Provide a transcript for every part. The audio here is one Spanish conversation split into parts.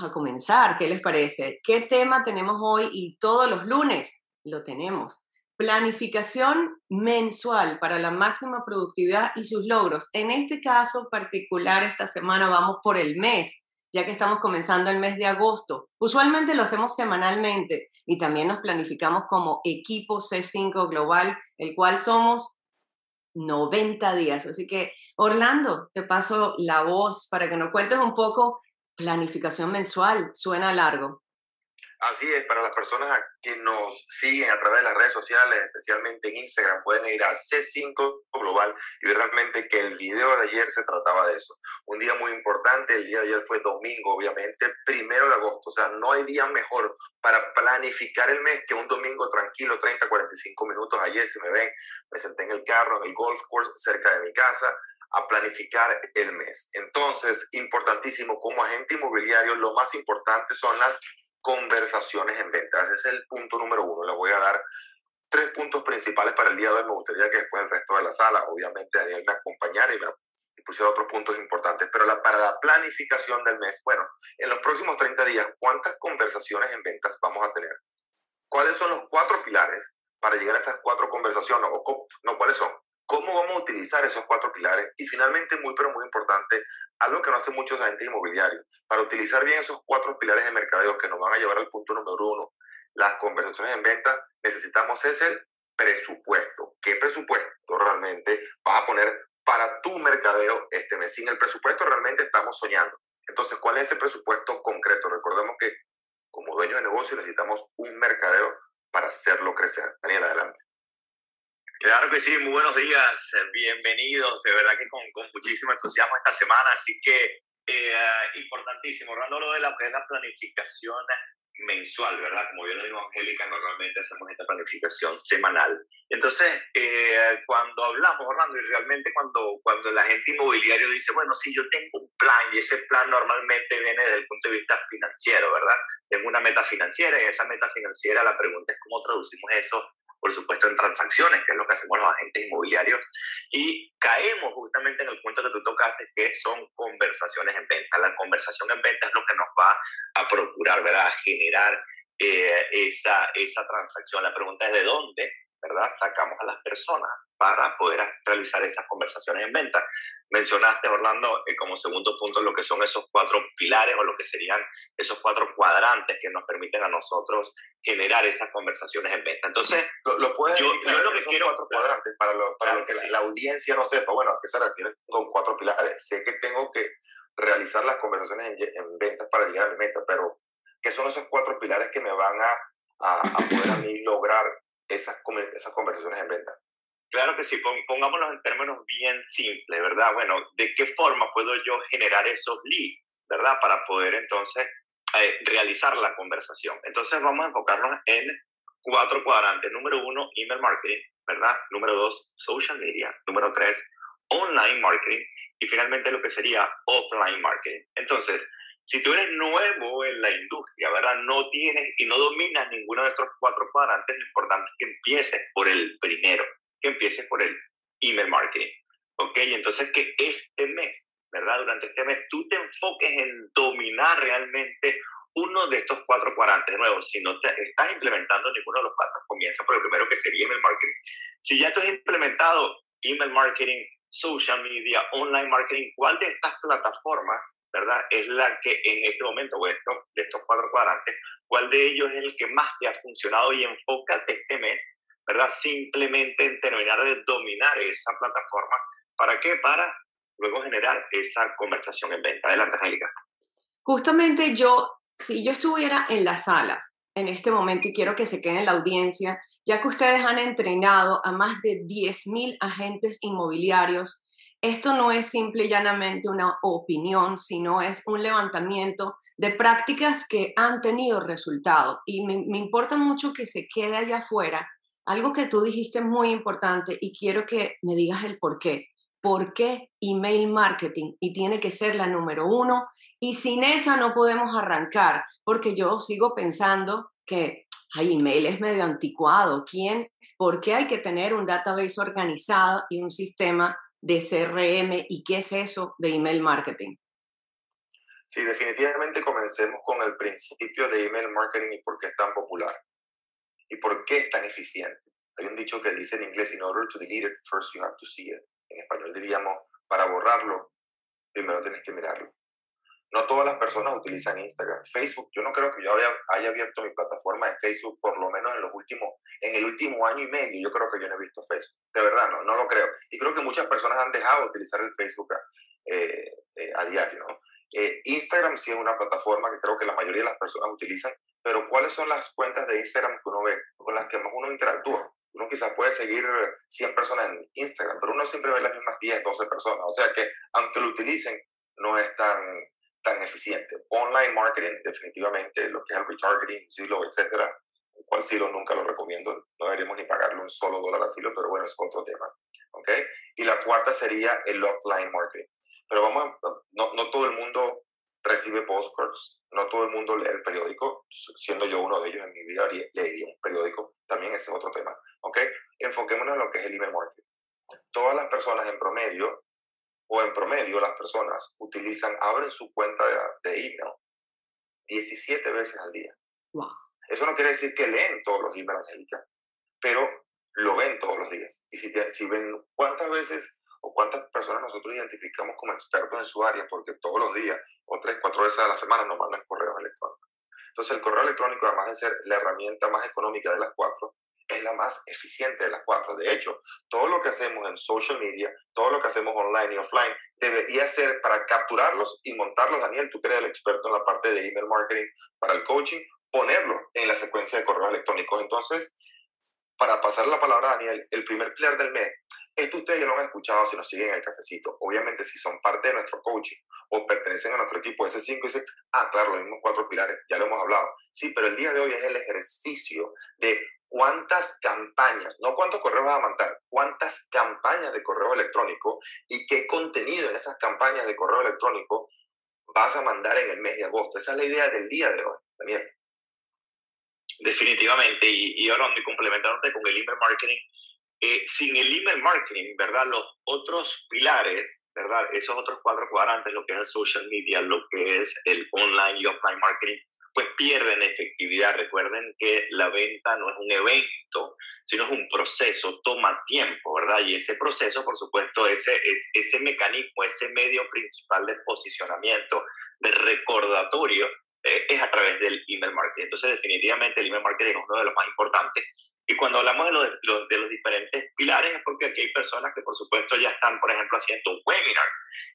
A comenzar, ¿qué les parece? ¿Qué tema tenemos hoy y todos los lunes? Lo tenemos. Planificación mensual para la máxima productividad y sus logros. En este caso particular, esta semana vamos por el mes, ya que estamos comenzando el mes de agosto. Usualmente lo hacemos semanalmente y también nos planificamos como equipo C5 Global, el cual somos 90 días. Así que, Orlando, te paso la voz para que nos cuentes un poco planificación mensual. Suena largo. Así es, para las personas que nos siguen a través de las redes sociales, especialmente en Instagram, pueden ir a C5 Global y ver realmente que el video de ayer se trataba de eso. Un día muy importante, el día de ayer fue domingo, obviamente, primero de agosto, o sea, no hay día mejor para planificar el mes que un domingo tranquilo, 30, 45 minutos. Ayer, si me ven, me senté en el carro, en el golf course cerca de mi casa, a planificar el mes. Entonces, importantísimo, como agente inmobiliario, lo más importante son las conversaciones en ventas. Ese es el punto número uno. Le voy a dar tres puntos principales para el día de hoy. Me gustaría que después el resto de la sala, obviamente, me acompañara y me pusiera otros puntos importantes. Pero para la planificación del mes, bueno, en los próximos 30 días, ¿cuántas conversaciones en ventas vamos a tener? ¿Cuáles son los cuatro pilares para llegar a esas cuatro conversaciones? No, ¿cuáles son? ¿Cómo vamos a utilizar esos cuatro pilares? Y finalmente, muy pero muy importante, algo que no hace muchos agentes inmobiliarios, para utilizar bien esos cuatro pilares de mercadeo que nos van a llevar al punto número uno, las conversaciones en venta, necesitamos es el presupuesto. ¿Qué presupuesto realmente vas a poner para tu mercadeo este mes? Sin el presupuesto realmente estamos soñando. Entonces, ¿cuál es ese presupuesto concreto? Recordemos que como dueños de negocio necesitamos un mercadeo para hacerlo crecer. Daniel, adelante. Claro que sí, muy buenos días, eh, bienvenidos, de verdad que con, con muchísimo entusiasmo esta semana, así que eh, importantísimo, hablando lo de la, la planificación mensual, ¿verdad? Como bien lo dijo Angélica, normalmente hacemos esta planificación semanal. Entonces, eh, cuando hablamos, Orlando, y realmente cuando, cuando la gente inmobiliario dice, bueno, sí, yo tengo un plan, y ese plan normalmente viene desde el punto de vista financiero, ¿verdad? Tengo una meta financiera, y esa meta financiera, la pregunta es cómo traducimos eso por supuesto, en transacciones, que es lo que hacemos los agentes inmobiliarios, y caemos justamente en el punto que tú tocaste, que son conversaciones en venta. La conversación en venta es lo que nos va a procurar, ¿verdad?, a generar eh, esa, esa transacción. La pregunta es de dónde, ¿verdad?, sacamos a las personas para poder realizar esas conversaciones en venta. Mencionaste, Orlando, eh, como segundo punto lo que son esos cuatro pilares o lo que serían esos cuatro cuadrantes que nos permiten a nosotros generar esas conversaciones en venta. Entonces, lo, puedes yo, yo lo que quiero cuatro cuadrantes para lo, para que la, audiencia no sepa, bueno, ¿a qué se refiere con cuatro pilares? Sé que tengo que realizar las conversaciones en, en ventas para llegar a mi meta, pero ¿qué son esos cuatro pilares que me van a, a, a poder a mí lograr esas, esas conversaciones en venta? Claro que sí, pongámoslo en términos bien simples, ¿verdad? Bueno, ¿de qué forma puedo yo generar esos leads, ¿verdad? Para poder entonces eh, realizar la conversación. Entonces vamos a enfocarnos en cuatro cuadrantes. Número uno, email marketing, ¿verdad? Número dos, social media. Número tres, online marketing. Y finalmente lo que sería offline marketing. Entonces, si tú eres nuevo en la industria, ¿verdad? No tienes y no dominas ninguno de estos cuatro cuadrantes, lo importante es que empieces por el primero que empiece por el email marketing. ¿Ok? Entonces que este mes, ¿verdad? Durante este mes tú te enfoques en dominar realmente uno de estos cuatro cuadrantes. De nuevo, si no te estás implementando ninguno de los cuatro, comienza por el primero que sería email marketing. Si ya tú has implementado email marketing, social media, online marketing, ¿cuál de estas plataformas, verdad, es la que en este momento, o de estos cuatro cuadrantes, cuál de ellos es el que más te ha funcionado y enfócate este mes ¿verdad? Simplemente en terminar de dominar esa plataforma. ¿Para qué? Para luego generar esa conversación en venta. Adelante, Angélica. Justamente yo, si yo estuviera en la sala en este momento y quiero que se quede en la audiencia, ya que ustedes han entrenado a más de 10.000 agentes inmobiliarios, esto no es simple y llanamente una opinión, sino es un levantamiento de prácticas que han tenido resultado. Y me, importa mucho que se quede allá afuera algo que tú dijiste muy importante y quiero que me digas el por qué. ¿Por qué email marketing? Y tiene que ser la número uno. Y sin esa no podemos arrancar, porque yo sigo pensando que hay email es medio anticuado. ¿Quién? ¿Por qué hay que tener un database organizado y un sistema de CRM? ¿Y qué es eso de email marketing? Sí, definitivamente comencemos con el principio de email marketing y por qué es tan popular y por qué es tan eficiente. Hay un dicho que dice en inglés, in order to delete it, first you have to see it. En español diríamos, para borrarlo, primero tienes que mirarlo. No todas las personas utilizan Instagram. Facebook, yo no creo que yo haya, abierto mi plataforma de Facebook por lo menos en los últimos, en el último año y medio. Yo creo que yo no he visto Facebook. De verdad, no, no lo creo. Y creo que muchas personas han dejado de utilizar el Facebook eh, eh, a diario. Eh, Instagram sí es una plataforma que creo que la mayoría de las personas utilizan, pero ¿cuáles son las cuentas de Instagram que uno ve, con las que más uno interactúa? Uno quizás puede seguir 100 personas en Instagram, pero uno siempre ve las mismas 10, 12 personas. O sea que, aunque lo utilicen, no es tan, tan eficiente. Online marketing, definitivamente, lo que es el retargeting, silo, etcétera, el cual silo nunca lo recomiendo. No deberíamos ni pagarle un solo dólar a silo, pero bueno, es otro tema. ¿ok? Y la cuarta sería el offline marketing. Pero vamos, no, no todo el mundo recibe postcards, no todo el mundo lee el periódico, siendo yo uno de ellos en mi vida leí un periódico, también ese es otro tema, ¿ok? Enfoquémonos en lo que es el email marketing. Todas las personas en promedio, o en promedio las personas utilizan, abren su cuenta de, de email 17 veces al día. Wow. Eso no quiere decir que leen todos los emails, Angélica, pero lo ven todos los días. Y si, si ven cuántas veces o cuántas personas nosotros identificamos como expertos en su área, porque todos los días o tres, cuatro veces a la semana nos mandan correos electrónicos. Entonces el correo electrónico, además de ser la herramienta más económica de las cuatro, es la más eficiente de las cuatro. De hecho, todo lo que hacemos en social media, todo lo que hacemos online y offline, debería ser para capturarlos y montarlos. Daniel, tú que eres el experto en la parte de email marketing para el coaching, ponerlo en la secuencia de correos electrónicos. Entonces, para pasar la palabra a Daniel, el primer pilar del mes esto ustedes ya lo han escuchado si nos siguen en el cafecito. Obviamente, si son parte de nuestro coaching o pertenecen a nuestro equipo S5 y 6, ah, claro, los mismos cuatro pilares, ya lo hemos hablado. Sí, pero el día de hoy es el ejercicio de cuántas campañas, no cuántos correos vas a mandar, cuántas campañas de correo electrónico y qué contenido en esas campañas de correo electrónico vas a mandar en el mes de agosto. Esa es la idea del día de hoy, Daniel. Definitivamente, y, y ahora complementándote con el email marketing, eh, sin el email marketing, ¿verdad? Los otros pilares, ¿verdad? Esos otros cuatro cuadrantes, lo que es el social media, lo que es el online y offline marketing, pues pierden efectividad. Recuerden que la venta no es un evento, sino es un proceso, toma tiempo, ¿verdad? Y ese proceso, por supuesto, ese, es, ese mecanismo, ese medio principal de posicionamiento, de recordatorio, eh, es a través del email marketing. Entonces, definitivamente el email marketing es uno de los más importantes y cuando hablamos de los, de los, diferentes pilares es porque aquí hay personas que por supuesto ya están, por ejemplo, haciendo un webinar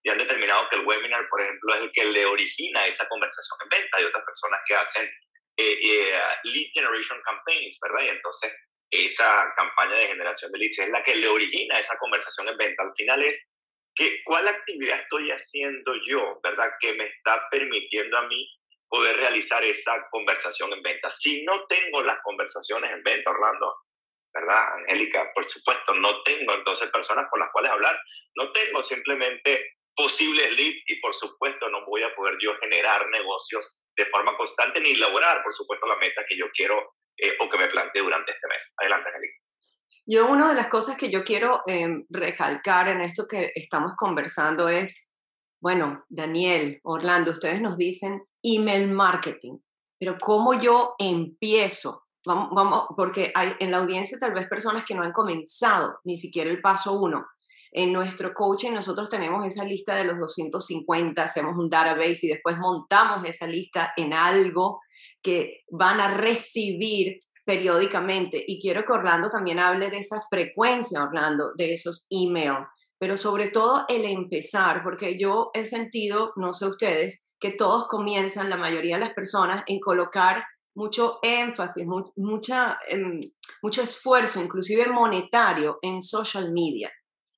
y han determinado que el webinar, por ejemplo, es el que le origina esa conversación en venta. Hay otras personas que hacen eh, eh, lead generation campaigns, ¿verdad? Y entonces esa campaña de generación de leads es la que le origina esa conversación en venta. Al final es que, cuál actividad estoy haciendo yo, ¿verdad? Que me está permitiendo a mí poder realizar esa conversación en venta. Si no tengo las conversaciones en venta, Orlando, ¿verdad? Angélica, por supuesto, no tengo entonces personas con las cuales hablar, no tengo simplemente posibles leads y por supuesto no voy a poder yo generar negocios de forma constante ni lograr, por supuesto, la meta que yo quiero eh, o que me plantee durante este mes. Adelante, Angélica. Yo una de las cosas que yo quiero em, recalcar en esto que estamos conversando es, bueno, Daniel, Orlando, ustedes nos dicen email marketing. Pero ¿cómo yo empiezo? Vamos, vamos, porque hay en la audiencia tal vez personas que no han comenzado ni siquiera el paso uno. En nuestro coaching nosotros tenemos esa lista de los 250, hacemos un database y después montamos esa lista en algo que van a recibir periódicamente. Y quiero que Orlando también hable de esa frecuencia, Orlando, de esos emails, pero sobre todo el empezar, porque yo he sentido, no sé ustedes, que todos comienzan, la mayoría de las personas, en colocar mucho énfasis, mucha, em, mucho esfuerzo, inclusive monetario, en social media.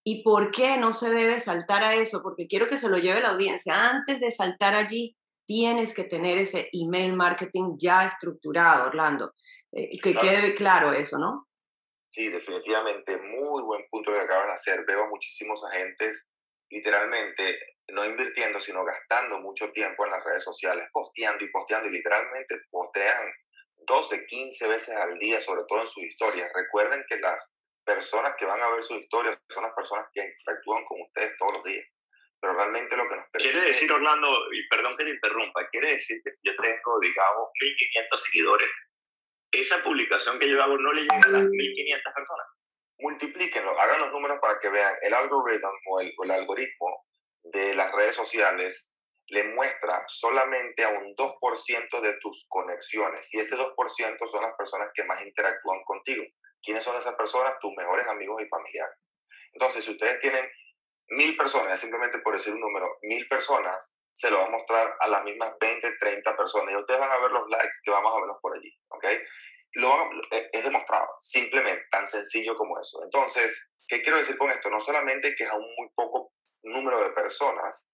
¿Y por qué no se debe saltar a eso? Porque quiero que se lo lleve la audiencia. Antes de saltar allí, tienes que tener ese email marketing ya estructurado, Orlando. Eh, que quede claro eso, ¿no? Sí, definitivamente. Muy buen punto que acabas de hacer. Veo muchísimos agentes literalmente no invirtiendo, sino gastando mucho tiempo en las redes sociales, posteando y posteando, y literalmente postean 12, 15 veces al día, sobre todo en sus historias. Recuerden que las personas que van a ver sus historias son las personas que interactúan con ustedes todos los días. pero realmente lo que nos permite... Quiere decir, Orlando, y perdón que te interrumpa, quiere decir que si yo tengo, digamos, 1.500 seguidores, esa publicación que yo hago no le llega a las 1.500 personas. Multiplíquenlo, hagan los números para que vean el algoritmo el algoritmo de las redes sociales le muestra solamente a un 2% de tus conexiones y ese 2% son las personas que más interactúan contigo. ¿Quiénes son esas personas? Tus mejores amigos y familiares. Entonces, si ustedes tienen mil personas, simplemente por decir un número, mil personas, se lo va a mostrar a las mismas 20, 30 personas y ustedes van a ver los likes que vamos a verlos por allí, ¿ok? Lo, eh, es demostrado, simplemente, tan sencillo como eso. Entonces, ¿qué quiero decir con esto? No solamente que es a un muy poco número de personas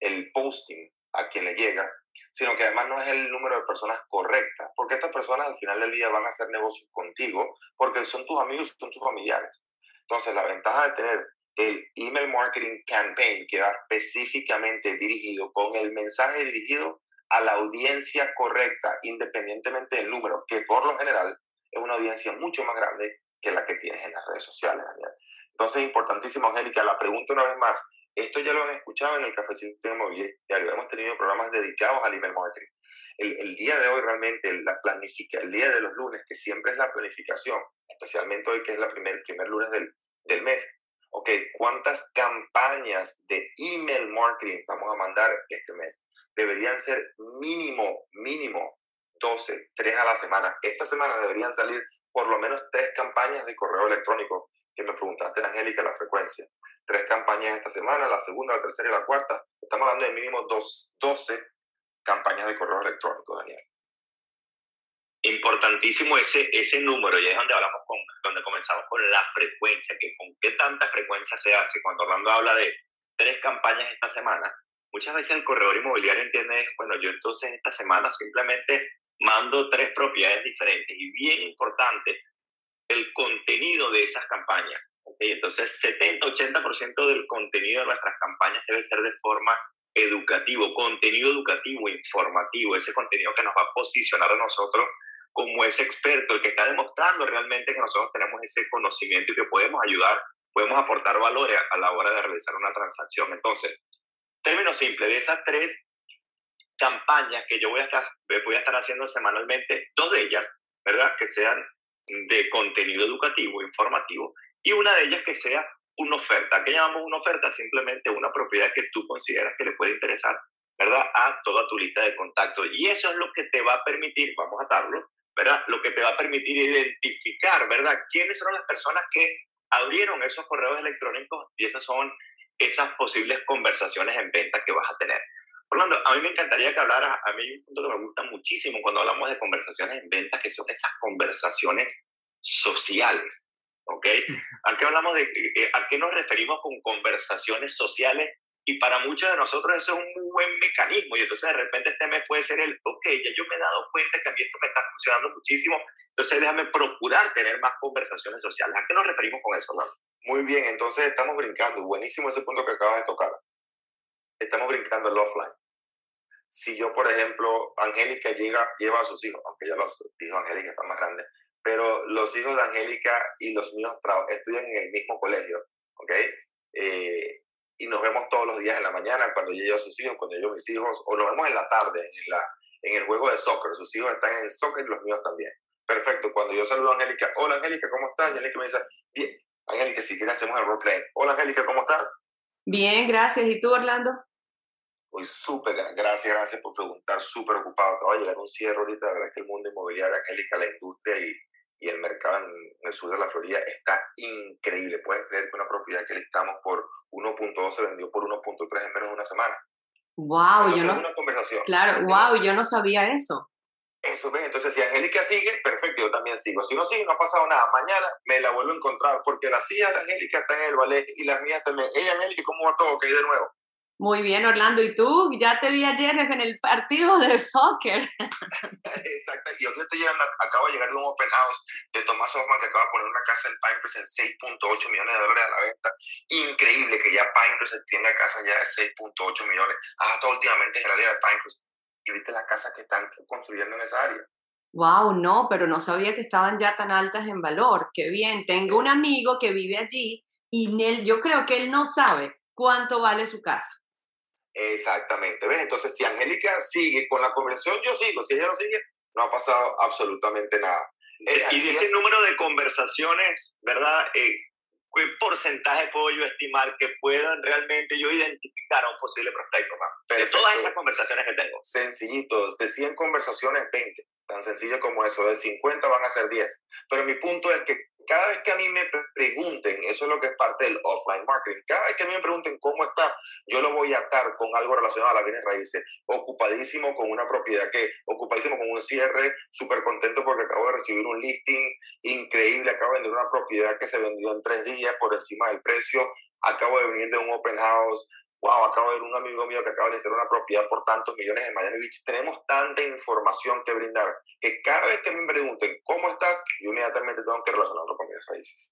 el posting a quien le llega, sino que además no es el número de personas correctas, porque estas personas al final del día van a hacer negocios contigo, porque son tus amigos, son tus familiares. Entonces, la ventaja de tener el email marketing campaign que va específicamente dirigido con el mensaje dirigido a la audiencia correcta, independientemente del número, que por lo general es una audiencia mucho más grande que la que tienes en las redes sociales, Daniel. Entonces, importantísimo, Angélica, la pregunta una vez más, esto ya lo han escuchado en el Cafecito Inmobiliario. Hemos tenido programas dedicados al email marketing. El, el, día de hoy realmente, la planifica, el día de los lunes, que siempre es la planificación, especialmente hoy que es el primer, primer lunes del, del mes, ok, ¿cuántas campañas de email marketing vamos a mandar este mes? Deberían ser mínimo, mínimo 12, 3 a la semana. Esta semana deberían salir por lo menos tres campañas de correo electrónico que me preguntaste, Angélica, la frecuencia. Tres campañas esta semana, la segunda, la tercera y la cuarta. Estamos hablando de mínimo dos, 12 campañas de correo electrónico, Daniel. Importantísimo ese, ese número, y es donde hablamos con, donde comenzamos con la frecuencia, que con qué tanta frecuencia se hace. Cuando Orlando habla de tres campañas esta semana, muchas veces el corredor inmobiliario entiende, bueno, yo entonces esta semana simplemente mando tres propiedades diferentes. Y bien importante, el contenido de esas campañas. ¿okay? Entonces, 70-80% del contenido de nuestras campañas debe ser de forma educativo, contenido educativo, informativo, ese contenido que nos va a posicionar a nosotros como ese experto, el que está demostrando realmente que nosotros tenemos ese conocimiento y que podemos ayudar, podemos aportar valores a la hora de realizar una transacción. Entonces, término simple, de esas tres campañas que yo voy a estar, voy a estar haciendo semanalmente, dos de ellas, ¿verdad? Que sean de contenido educativo, informativo, y una de ellas que sea una oferta. ¿Qué llamamos una oferta? Simplemente una propiedad que tú consideras que le puede interesar, ¿verdad? A toda tu lista de contactos. Y eso es lo que te va a permitir, vamos a atarlo, ¿verdad? Lo que te va a permitir identificar, ¿verdad? ¿Quiénes son las personas que abrieron esos correos electrónicos y esas son esas posibles conversaciones en venta que vas a tener. Orlando, a mí me encantaría que hablaras, a mí hay un punto que me gusta muchísimo cuando hablamos de conversaciones en ventas, que son esas conversaciones sociales, ¿ok? ¿A qué hablamos de, eh, a qué nos referimos con conversaciones sociales? Y para muchos de nosotros eso es un muy buen mecanismo y entonces de repente este mes puede ser el, ok, ya yo me he dado cuenta que a mí esto me está funcionando muchísimo, entonces déjame procurar tener más conversaciones sociales. ¿A qué nos referimos con eso, Orlando? Muy bien, entonces estamos brincando. Buenísimo ese punto que acabas de tocar. Estamos brincando el offline si yo, por ejemplo, Angélica llega, lleva a sus hijos, aunque ya los hijos de Angélica están más grandes, pero los hijos de Angélica y los míos estudian en el mismo colegio, ¿ok? Eh, y nos vemos todos los días en la mañana, cuando yo llevo a sus hijos, cuando yo mis hijos, o nos vemos en la tarde, en, la, en el juego de soccer, sus hijos están en el soccer y los míos también. Perfecto, cuando yo saludo a Angélica, hola Angélica, ¿cómo estás? Y Angélica me dice, bien, Angélica, si quieres hacemos el roleplay. Hola Angélica, ¿cómo estás? Bien, gracias. ¿Y tú, Orlando? Hoy súper, gracias, gracias por preguntar, súper ocupado. Acaba de llegar un cierre ahorita, la verdad que el mundo inmobiliario, Angélica, la industria y, y el mercado en, el sur de la Florida está increíble. Puedes creer que una propiedad que listamos por 1.2 se vendió por 1.3 en menos de una semana. Wow, yo no. una conversación. Claro, wow, yo no sabía eso. Eso, ven, entonces si Angélica sigue, perfecto, yo también sigo. Si no sigue, no ha pasado nada. Mañana me la vuelvo a encontrar porque las hijas de Angélica están en el ballet y las mías también. Ella, Angélica, ¿cómo va todo? Que hay de nuevo. Muy bien, Orlando. ¿Y tú? Ya te vi ayer en el partido de soccer. Exacto. Y yo estoy llegando, acabo de llegar de un open house de Tomás Hoffman que acaba de poner una casa en Pinecrest en 6.8 millones de dólares a la venta. Increíble que ya Pinecrest tenga casa ya de 6.8 millones. Hasta últimamente en el área de Pinecrest. Y viste las casas que están construyendo en esa área. Wow, no, pero no sabía que estaban ya tan altas en valor. Qué bien. Tengo un amigo que vive allí y él, yo creo que él no sabe cuánto vale su casa Exactamente, ¿ves? Entonces, si Angélica sigue con la conversación, yo sigo. Si ella no sigue, no ha pasado absolutamente nada. y de ese número de conversaciones, ¿verdad? Eh, ¿Qué porcentaje puedo yo estimar que puedan realmente yo identificar a un posible prospecto? De todas esas conversaciones que tengo. Sencillito, de 100 conversaciones, 20. Tan sencillo como eso, de 50 van a ser 10. Pero mi punto es que cada vez que a mí me pregunten, eso es lo que es parte del offline marketing, cada vez que a mí me pregunten cómo está, yo lo voy a atar con algo relacionado a las bienes raíces, ocupadísimo con una propiedad que, ocupadísimo con un cierre, súper contento porque acabo de recibir un listing increíble, acabo de vender una propiedad que se vendió en tres días por encima del precio, acabo de venir de un open house, wow, acabo de ver un amigo mío que acaba de hacer una propiedad por tantos millones en Miami Beach. Tenemos tanta información que brindar que cada vez que me pregunten cómo estás, yo inmediatamente tengo que relacionarlo con mis raíces.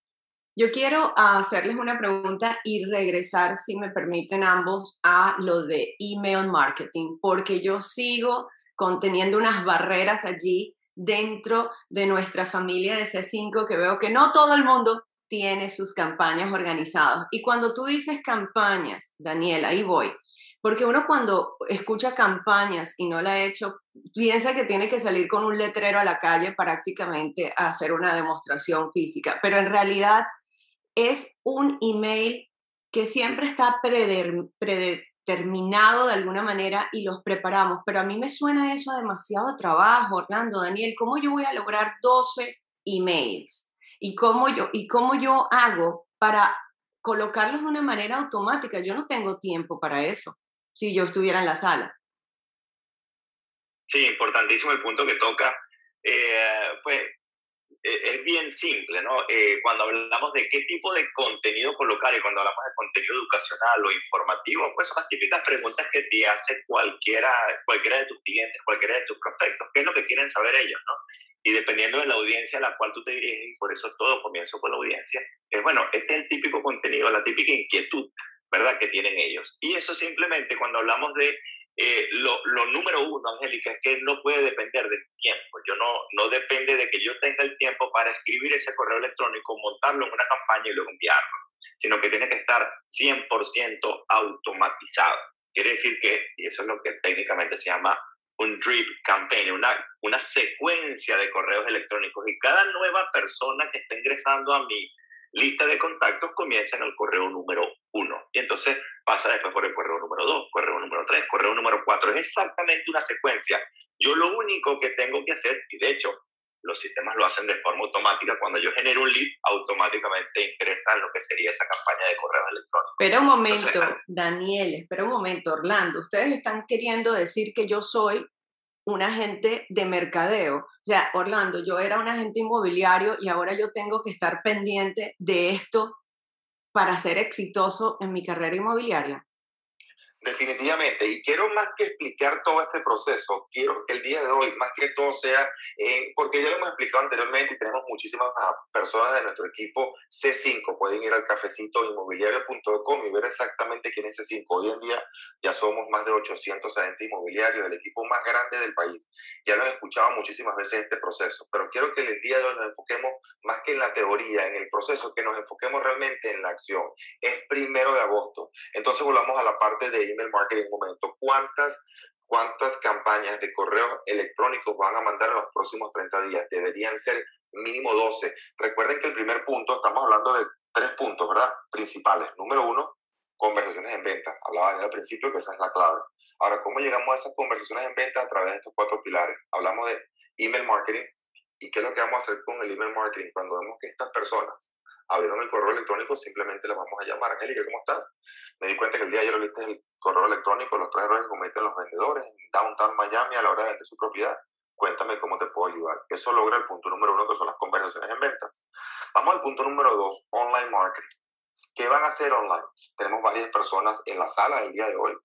Yo quiero hacerles una pregunta y regresar, si me permiten ambos, a lo de email marketing, porque yo sigo conteniendo unas barreras allí dentro de nuestra familia de C5 que veo que no todo el mundo tiene sus campañas organizadas. Y cuando tú dices campañas, Daniel, ahí voy, porque uno cuando escucha campañas y no la ha hecho, piensa que tiene que salir con un letrero a la calle prácticamente a hacer una demostración física, pero en realidad es un email que siempre está predeterminado de alguna manera y los preparamos, pero a mí me suena eso a demasiado trabajo, Orlando, Daniel, ¿cómo yo voy a lograr 12 emails? Y cómo yo, y cómo yo hago para colocarlos de una manera automática. Yo no tengo tiempo para eso si yo estuviera en la sala. Sí, importantísimo el punto que toca. Eh, pues e, es bien simple, ¿no? Eh, cuando hablamos de qué tipo de contenido colocar y cuando hablamos de contenido educacional o informativo, pues son las típicas preguntas que te hace cualquiera, cualquiera de tus clientes, cualquiera de tus prospectos. ¿Qué es lo que quieren saber ellos, no? Y dependiendo de la audiencia a la cual tú te diriges, y por eso todo comienzo con la audiencia, es bueno, este es el típico contenido, la típica inquietud, ¿verdad?, que tienen ellos. Y eso simplemente cuando hablamos de eh, lo, lo, número uno, Angélica, es que no puede depender del tiempo. Yo no, no depende de que yo tenga el tiempo para escribir ese correo electrónico, montarlo en una campaña y luego enviarlo, sino que tiene que estar 100% automatizado. Quiere decir que, y eso es lo que técnicamente se llama un drip campaign, una, una secuencia de correos electrónicos y cada nueva persona que está ingresando a mi lista de contactos comienza en el correo número uno y entonces pasa después por el correo número dos, correo número tres, correo número cuatro. Es exactamente una secuencia. Yo lo único que tengo que hacer, y de hecho los sistemas lo hacen de forma automática. Cuando yo genero un lead, automáticamente ingresa lo que sería esa campaña de correo electrónico. Espera un momento, Daniel, espera un momento, Orlando. Ustedes están queriendo decir que yo soy un agente de mercadeo. O sea, Orlando, yo era un agente inmobiliario y ahora yo tengo que estar pendiente de esto para ser exitoso en mi carrera inmobiliaria. Definitivamente, y quiero más que explicar todo este proceso, quiero que el día de hoy, más que todo sea, porque ya lo hemos explicado anteriormente y tenemos muchísimas personas de nuestro equipo C5, pueden ir al cafecito inmobiliario.com y ver exactamente quién es C5. Hoy en día ya somos más de 800 agentes inmobiliarios del equipo más grande del país. Ya lo he escuchado muchísimas veces este proceso, pero quiero que el día de hoy nos enfoquemos más que en la teoría, en el proceso, que nos enfoquemos realmente en la acción. Es primero de agosto, entonces volvamos a la parte de email marketing un momento. ¿Cuántas, ¿Cuántas campañas de correo electrónicos van a mandar en los próximos 30 días? Deberían ser mínimo 12. Recuerden que el primer punto, estamos hablando de tres puntos, ¿verdad? Principales. Número uno, conversaciones en venta. Hablaba al principio que esa es la clave. Ahora, ¿cómo llegamos a esas conversaciones en venta? A través de estos cuatro pilares. Hablamos de email marketing. ¿Y qué es lo que vamos a hacer con el email marketing? Cuando vemos que estas personas abrieron el correo electrónico, simplemente le vamos a llamar. Angélica, ¿cómo estás? Me di cuenta que el día de ayer viste el correo electrónico, los tres errores que cometen los vendedores en Downtown Miami a la hora de vender su propiedad. Cuéntame cómo te puedo ayudar. Eso logra el punto número uno, que son las conversaciones en ventas. Vamos al punto número dos, online marketing. ¿Qué van a hacer online? Tenemos varias personas en la sala el día de hoy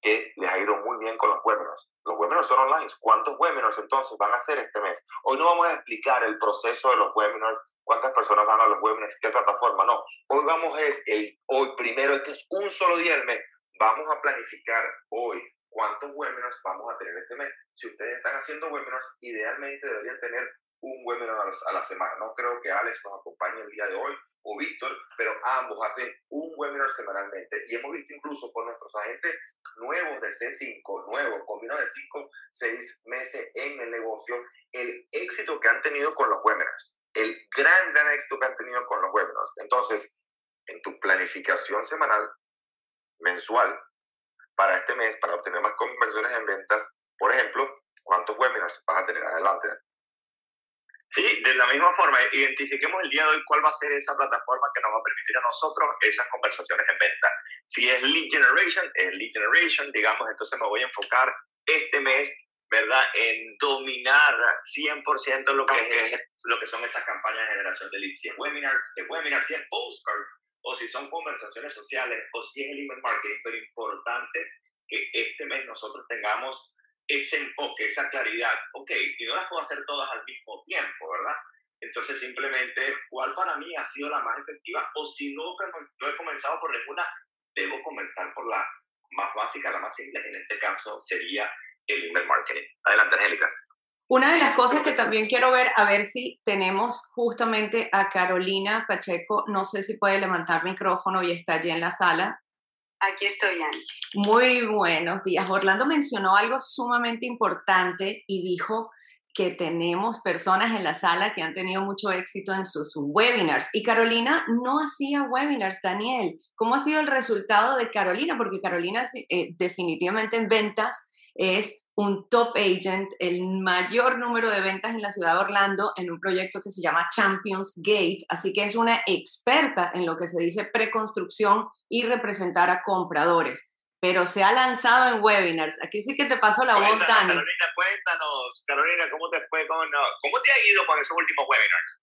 que les ha ido muy bien con los webinars. Los webinars son online. ¿Cuántos webinars entonces van a hacer este mes? Hoy no vamos a explicar el proceso de los webinars cuántas personas van a los webinars, qué plataforma, no. Hoy vamos es el, hoy primero, este es un solo día del mes. Vamos a planificar hoy cuántos webinars vamos a tener este mes. Si ustedes están haciendo webinars, idealmente deberían tener un webinar a la, semana. No creo que Alex nos acompañe el día de hoy o Víctor, pero ambos hacen un webinar semanalmente. Y hemos visto incluso con nuestros agentes nuevos de C5, nuevos, con menos de 5, 6 meses en el negocio, el éxito que han tenido con los webinars. El gran, gran éxito que han tenido con los webinars. Entonces, en tu planificación semanal, mensual, para este mes, para obtener más conversiones en ventas, por ejemplo, ¿cuántos webinars vas a tener adelante? Sí, de la misma forma, identifiquemos el día de hoy cuál va a ser esa plataforma que nos va a permitir a nosotros esas conversaciones en venta. Si es lead generation, es lead generation, digamos, entonces me voy a enfocar este mes, ¿verdad?, en dominar 100% lo que, es, lo que son esas campañas de generación de leads. Si es webinar, webinar, si es postcard, o si son conversaciones sociales, o si es el email marketing, pero importante que este mes nosotros tengamos ese enfoque, esa claridad. Ok, y no las puedo hacer todas al mismo tiempo, ¿verdad? Entonces, simplemente, ¿cuál para mí ha sido la más efectiva? O si no, no he comenzado por ninguna, debo comenzar por la más básica, la más simple, en este caso sería el email marketing. Adelante, Angélica. Una de las cosas que también quiero ver, a ver si tenemos justamente a Carolina Pacheco, no sé si puede levantar micrófono y está allí en la sala. Aquí estoy, Angie. Muy buenos días. Orlando mencionó algo sumamente importante y dijo que tenemos personas en la sala que han tenido mucho éxito en sus webinars. Y Carolina no hacía webinars, Daniel. ¿Cómo ha sido el resultado de Carolina? Porque Carolina eh, definitivamente en ventas es un top agent, el mayor número de ventas en la ciudad de Orlando en un proyecto que se llama Champions Gate, así que es una experta en lo que se dice preconstrucción y representar a compradores. Pero se ha lanzado en webinars. Aquí sí que te paso la voz, Dani. Carolina, cuéntanos, Carolina, ¿cómo te fue con, cómo te ha ido con esos últimos webinars?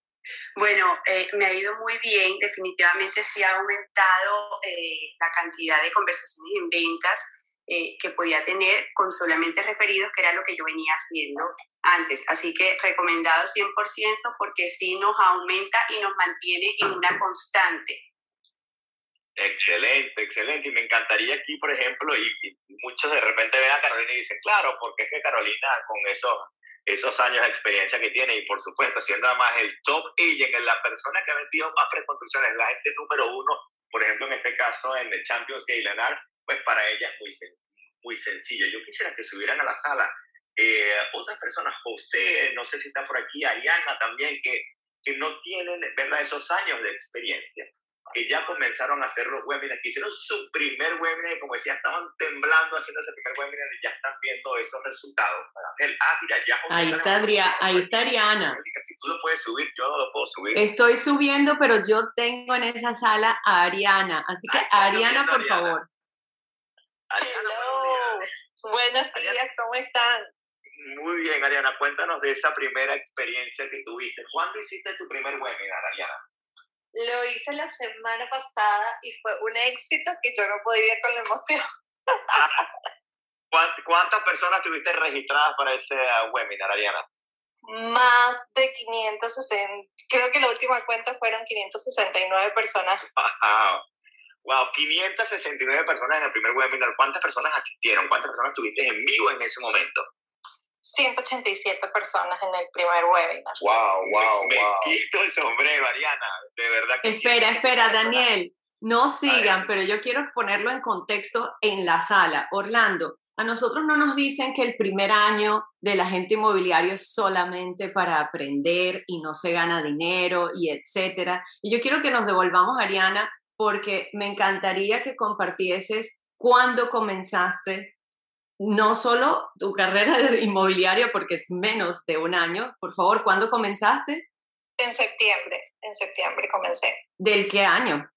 Bueno, eh, me ha ido muy bien, definitivamente sí ha aumentado eh, la cantidad de conversaciones en ventas, eh, que podía tener con solamente referidos, que era lo que yo venía haciendo antes. Así que recomendado 100% porque sí nos aumenta y nos mantiene en una constante. Excelente, excelente. Y me encantaría aquí, por ejemplo, y, muchos de repente ven a Carolina y dicen, claro, porque es que Carolina con esos, esos años de experiencia que tiene y por supuesto siendo además el top agent, la persona que ha vendido más preconstrucciones, la gente número uno, por ejemplo, en este caso en el Champions Galenar, pues para ella es muy, muy sencillo. Yo quisiera que subieran a la sala eh, otras personas, José, no sé si está por aquí, Ariana también, que, que no tienen ¿verdad? esos años de experiencia, que ya comenzaron a hacer los webinars, que hicieron su primer webinar y como decía, estaban temblando haciendo ese primer webinar y ya están viendo esos resultados. Ah, mira, ya José ahí está, Adriana, ahí está Ariana. Si tú lo puedes subir, yo no lo puedo subir. Estoy subiendo, pero yo tengo en esa sala a Ariana, así que Ariana, por favor. Hello. Buenos días, ¿cómo están? Muy bien, Ariana. Cuéntanos de esa primera experiencia que tuviste. ¿Cuándo hiciste tu primer webinar, Ariana? Lo hice la semana pasada y fue un éxito que yo no podía con la emoción. ¿Cuántas personas tuviste registradas para ese uh, webinar, Ariana? Más de 560, creo que la última cuenta fueron 569 personas. Wow, 569 personas en el primer webinar. ¿Cuántas personas asistieron? ¿Cuántas personas tuviste en vivo en ese momento? 187 personas en el primer webinar. Wow, wow, me, wow. quito el sombrero, Ariana. De verdad que Espera, espera, Daniel. No sigan, pero yo quiero ponerlo en contexto en la sala. Orlando, a nosotros no nos dicen que el primer año del agente inmobiliario es solamente para aprender y no se gana dinero y etcétera. Y yo quiero que nos devolvamos, Ariana, porque me encantaría que compartieses cuándo comenzaste no solo tu carrera de inmobiliaria, porque es menos de un año, por favor, ¿cuándo comenzaste? En septiembre, en septiembre comencé. ¿Del qué año?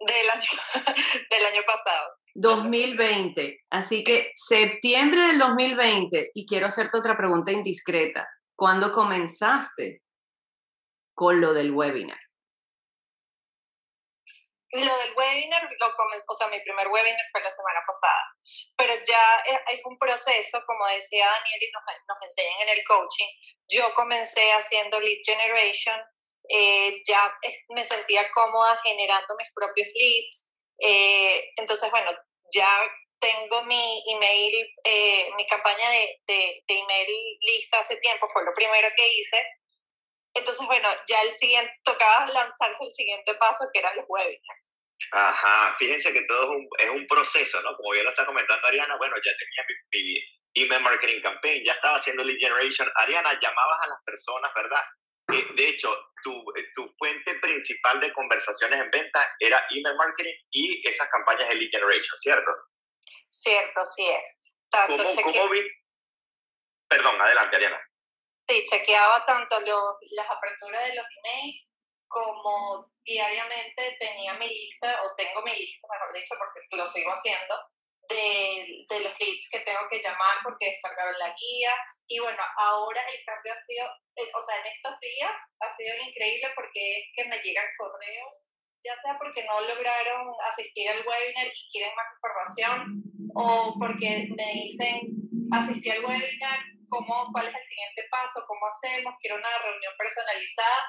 Del año, del año pasado. 2020. Así que septiembre del 2020, y quiero hacerte otra pregunta indiscreta. ¿Cuándo comenzaste con lo del webinar? Lo del webinar lo comenzó, o sea, mi primer webinar fue la semana pasada, pero ya es un proceso, como decía Daniel y nos, nos enseñan en el coaching, yo comencé haciendo lead generation, eh, ya me sentía cómoda generando mis propios leads, eh, entonces, bueno, ya tengo mi email, eh, mi campaña de, de, de, email lista hace tiempo, fue lo primero que hice. Entonces, bueno, ya el siguiente, tocaba lanzarse el siguiente paso, que eran los webinars. Ajá, fíjense que todo es un, es un proceso, ¿no? Como bien lo está comentando Ariana, bueno, ya tenía mi, mi email marketing campaign, ya estaba haciendo lead generation. Ariana, llamabas a las personas, ¿verdad? de hecho, tu, tu, fuente principal de conversaciones en venta era email marketing y esas campañas de lead generation, ¿cierto? Cierto, así es. Tanto ¿Cómo, ¿Cómo, vi? Perdón, adelante, Ariana. Sí, chequeaba tanto lo, las aperturas de los emails como diariamente tenía mi lista, o tengo mi lista, mejor dicho, porque lo sigo haciendo, de, de, los leads que tengo que llamar porque descargaron la guía. Y bueno, ahora el cambio ha sido, eh, o sea, en estos días ha sido increíble porque es que me llegan correos, ya sea porque no lograron asistir al webinar y quieren más información, o porque me dicen, asistí al webinar, ¿cómo, ¿cuál es el siguiente paso? ¿Cómo hacemos? Quiero una reunión personalizada.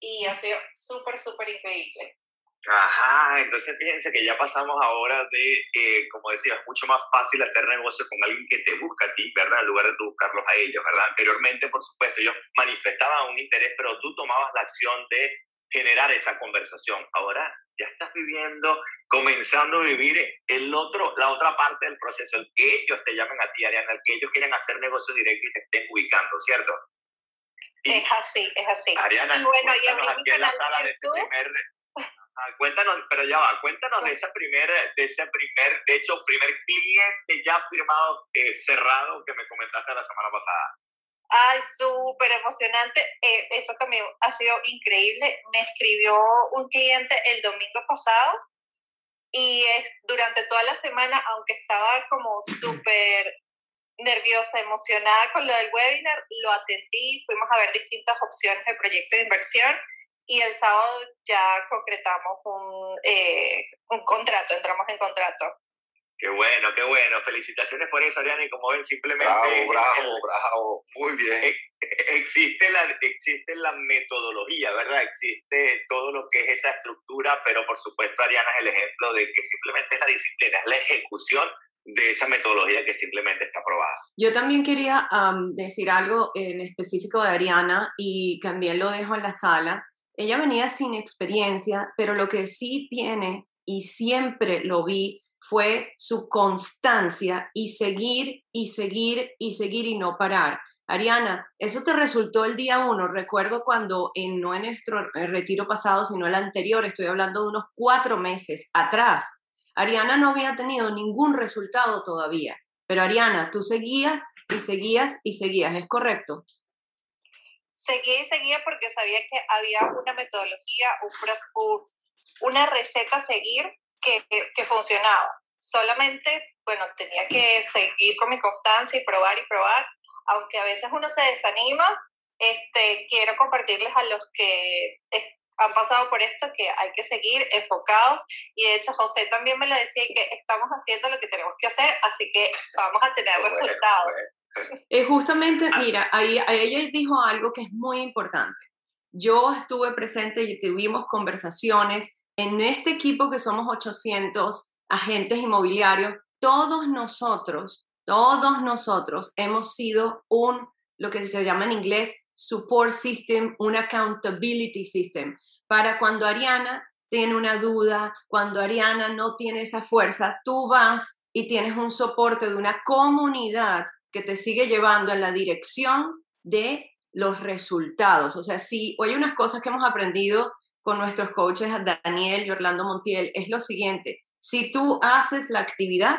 Y ha sido súper, súper increíble. Ajá, entonces fíjense que ya pasamos ahora de, eh, como decía, es mucho más fácil hacer negocio con alguien que te busca a ti, ¿verdad? En lugar de tú buscarlos a ellos, ¿verdad? Anteriormente, por supuesto, ellos manifestaban un interés, pero tú tomabas la acción de generar esa conversación. Ahora ya estás viviendo, comenzando a vivir el otro, la otra parte del proceso, el que ellos te llamen a ti, Ariana, el que ellos quieren hacer negocios directos y te estén ubicando, ¿cierto? es así, es así. Ariana, y bueno, y aquí en la sala de este primer Ah, cuéntanos, pero ya va, cuéntanos de ese primer, de ese primer, de hecho, primer cliente ya firmado, eh, cerrado que me comentaste la semana pasada. Ay, súper emocionante. Eh, eso también ha sido increíble. Me escribió un cliente el domingo pasado y es, durante toda la semana, aunque estaba como súper nerviosa, emocionada con lo del webinar, lo atendí, fuimos a ver distintas opciones de proyecto de inversión y el sábado ya concretamos un, eh, un contrato, entramos en contrato. Qué bueno, qué bueno. Felicitaciones por eso, Ariana. Y como ven, simplemente... Bravo, bravo, bravo. Muy bien. E, existe la, existe la metodología, ¿verdad? Existe todo lo que es esa estructura, pero por supuesto Ariana es el ejemplo de que simplemente es la disciplina, es la ejecución de esa metodología que simplemente está aprobada. Yo también quería decir algo en específico de Ariana y también lo dejo en la sala. Ella venía sin experiencia, pero lo que sí tiene y siempre lo vi fue su constancia y seguir y seguir y seguir y no parar. Ariana, eso te resultó el día uno. Recuerdo cuando, en, no en nuestro retiro pasado, sino el anterior, estoy hablando de unos cuatro meses atrás, Ariana no había tenido ningún resultado todavía. Pero Ariana, tú seguías y seguías y seguías, ¿es correcto? seguía y seguía porque sabía que había una metodología, un, una receta a seguir que, que, funcionaba. Solamente, bueno, tenía que seguir con mi constancia y probar y probar, aunque a veces uno se desanima, este, quiero compartirles a los que han pasado por esto que hay que seguir enfocados y de hecho José también me lo decía que estamos haciendo lo que tenemos que hacer, así que vamos a tener resultados. Eh, justamente, ah. mira, ahí, ella dijo algo que es muy importante. Yo estuve presente y tuvimos conversaciones en este equipo que somos 800 agentes inmobiliarios. Todos nosotros, todos nosotros hemos sido un, lo que se llama en inglés, support system, un accountability system, para cuando Ariana tiene una duda, cuando Ariana no tiene esa fuerza, tú vas y tienes un soporte de una comunidad que te sigue llevando en la dirección de los resultados. O sea, si hay unas cosas que hemos aprendido con nuestros coaches Daniel y Orlando Montiel, es lo siguiente, si tú haces la actividad,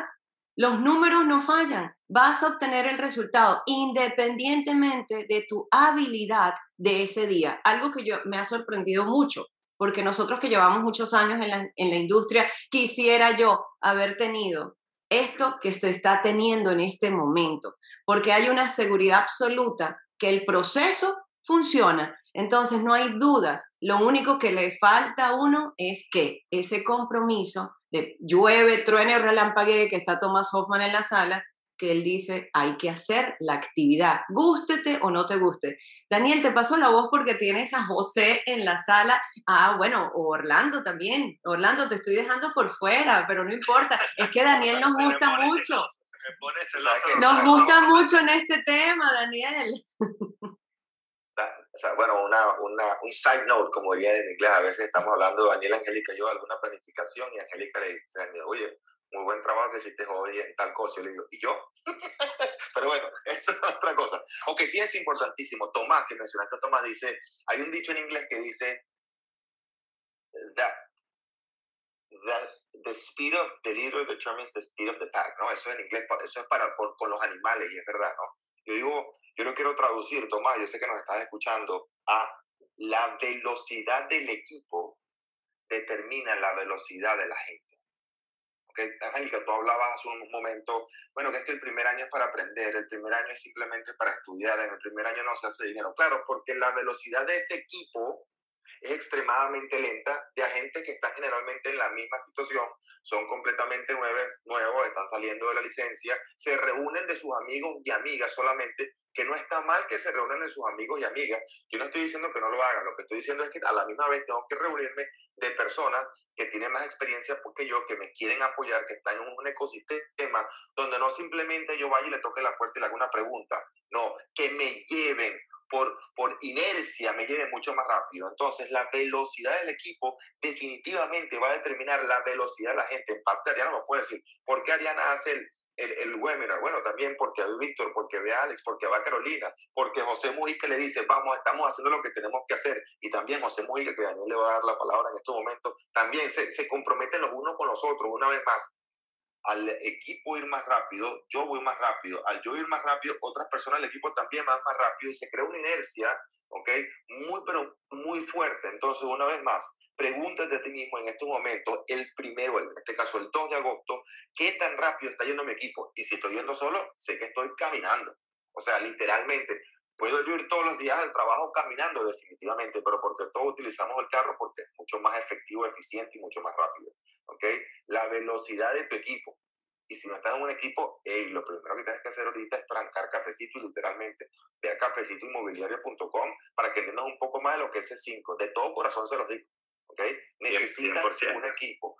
los números no fallan, vas a obtener el resultado independientemente de tu habilidad de ese día. Algo que yo me ha sorprendido mucho, porque nosotros que llevamos muchos años en la, en la industria, quisiera yo haber tenido esto que se está teniendo en este momento, porque hay una seguridad absoluta que el proceso funciona. Entonces no hay dudas. Lo único que le falta a uno es que ese compromiso de llueve, truene o relampaguee, que está Thomas Hoffman en la sala, que él dice, hay que hacer la actividad, gústete o no te guste. Daniel, te paso la voz porque tienes a José en la sala. Ah, bueno, Orlando también. Orlando, te estoy dejando por fuera, pero no importa. Es que Daniel nos gusta mucho. Nos gusta mucho en este tema, Daniel. bueno, una, una, un side note, como diría en inglés, a veces estamos hablando, de Daniel, Angélica y yo, alguna planificación y Angélica le dice, oye, muy buen trabajo que hiciste hoy en tal cosa. Y le digo, ¿y yo? Pero bueno, eso es otra cosa. Ok, fíjense, importantísimo. Tomás, que mencionaste a Tomás, dice, hay un dicho en inglés que dice, that, that the speed of the leader determines the speed of the pack, ¿no? Eso en inglés, eso es para, con los animales y es verdad, ¿no? Yo digo, yo lo quiero traducir, Tomás, yo sé que nos estás escuchando, a la velocidad del equipo determina la velocidad de la gente. Angélica, tú hablabas hace un momento, bueno, que es que el primer año es para aprender, el primer año es simplemente para estudiar, en el primer año no se hace dinero. Claro, porque la velocidad de ese equipo es extremadamente lenta de agentes que están generalmente en la misma situación, son completamente nuevos, nuevos, están saliendo de la licencia, se reúnen de sus amigos y amigas solamente, que no está mal que se reúnan de sus amigos y amigas. Yo no estoy diciendo que no lo hagan, lo que estoy diciendo es que a la misma vez tengo que reunirme de personas que tienen más experiencia que yo, que me quieren apoyar, que están en un ecosistema donde no simplemente yo vaya y le toque la puerta y le haga una pregunta, no, que me lleven por, por inercia me lleve mucho más rápido. Entonces, la velocidad del equipo definitivamente va a determinar la velocidad de la gente. En parte, Ariana lo puede decir. ¿Por qué Ariana hace el, el, el, webinar? Bueno, también porque ve Víctor, porque ve a Alex, porque va a Carolina, porque José Mujica le dice, vamos, estamos haciendo lo que tenemos que hacer. Y también José Mujica, que Daniel le va a dar la palabra en este momento, también se, se comprometen los unos con los otros, una vez más al equipo ir más rápido, yo voy más rápido, al yo ir más rápido, otras personas del equipo también van más rápido y se crea una inercia, ¿ok? Muy, pero muy fuerte. Entonces, una vez más, pregúntate a ti mismo en estos momentos, el primero, en este caso el 2 de agosto, ¿qué tan rápido está yendo mi equipo? Y si estoy yendo solo, sé que estoy caminando. O sea, literalmente, Puedo ir todos los días al trabajo caminando definitivamente, pero porque todos utilizamos el carro porque es mucho más efectivo, eficiente y mucho más rápido. ¿Ok? La velocidad de tu equipo. Y si no estás en un equipo, lo primero que tienes que hacer ahorita es trancar cafecito y literalmente ve a cafecitoinmobiliario.com para que entiendas un poco más de lo que es C5. De todo corazón se los digo. ¿ok? Necesitas un equipo.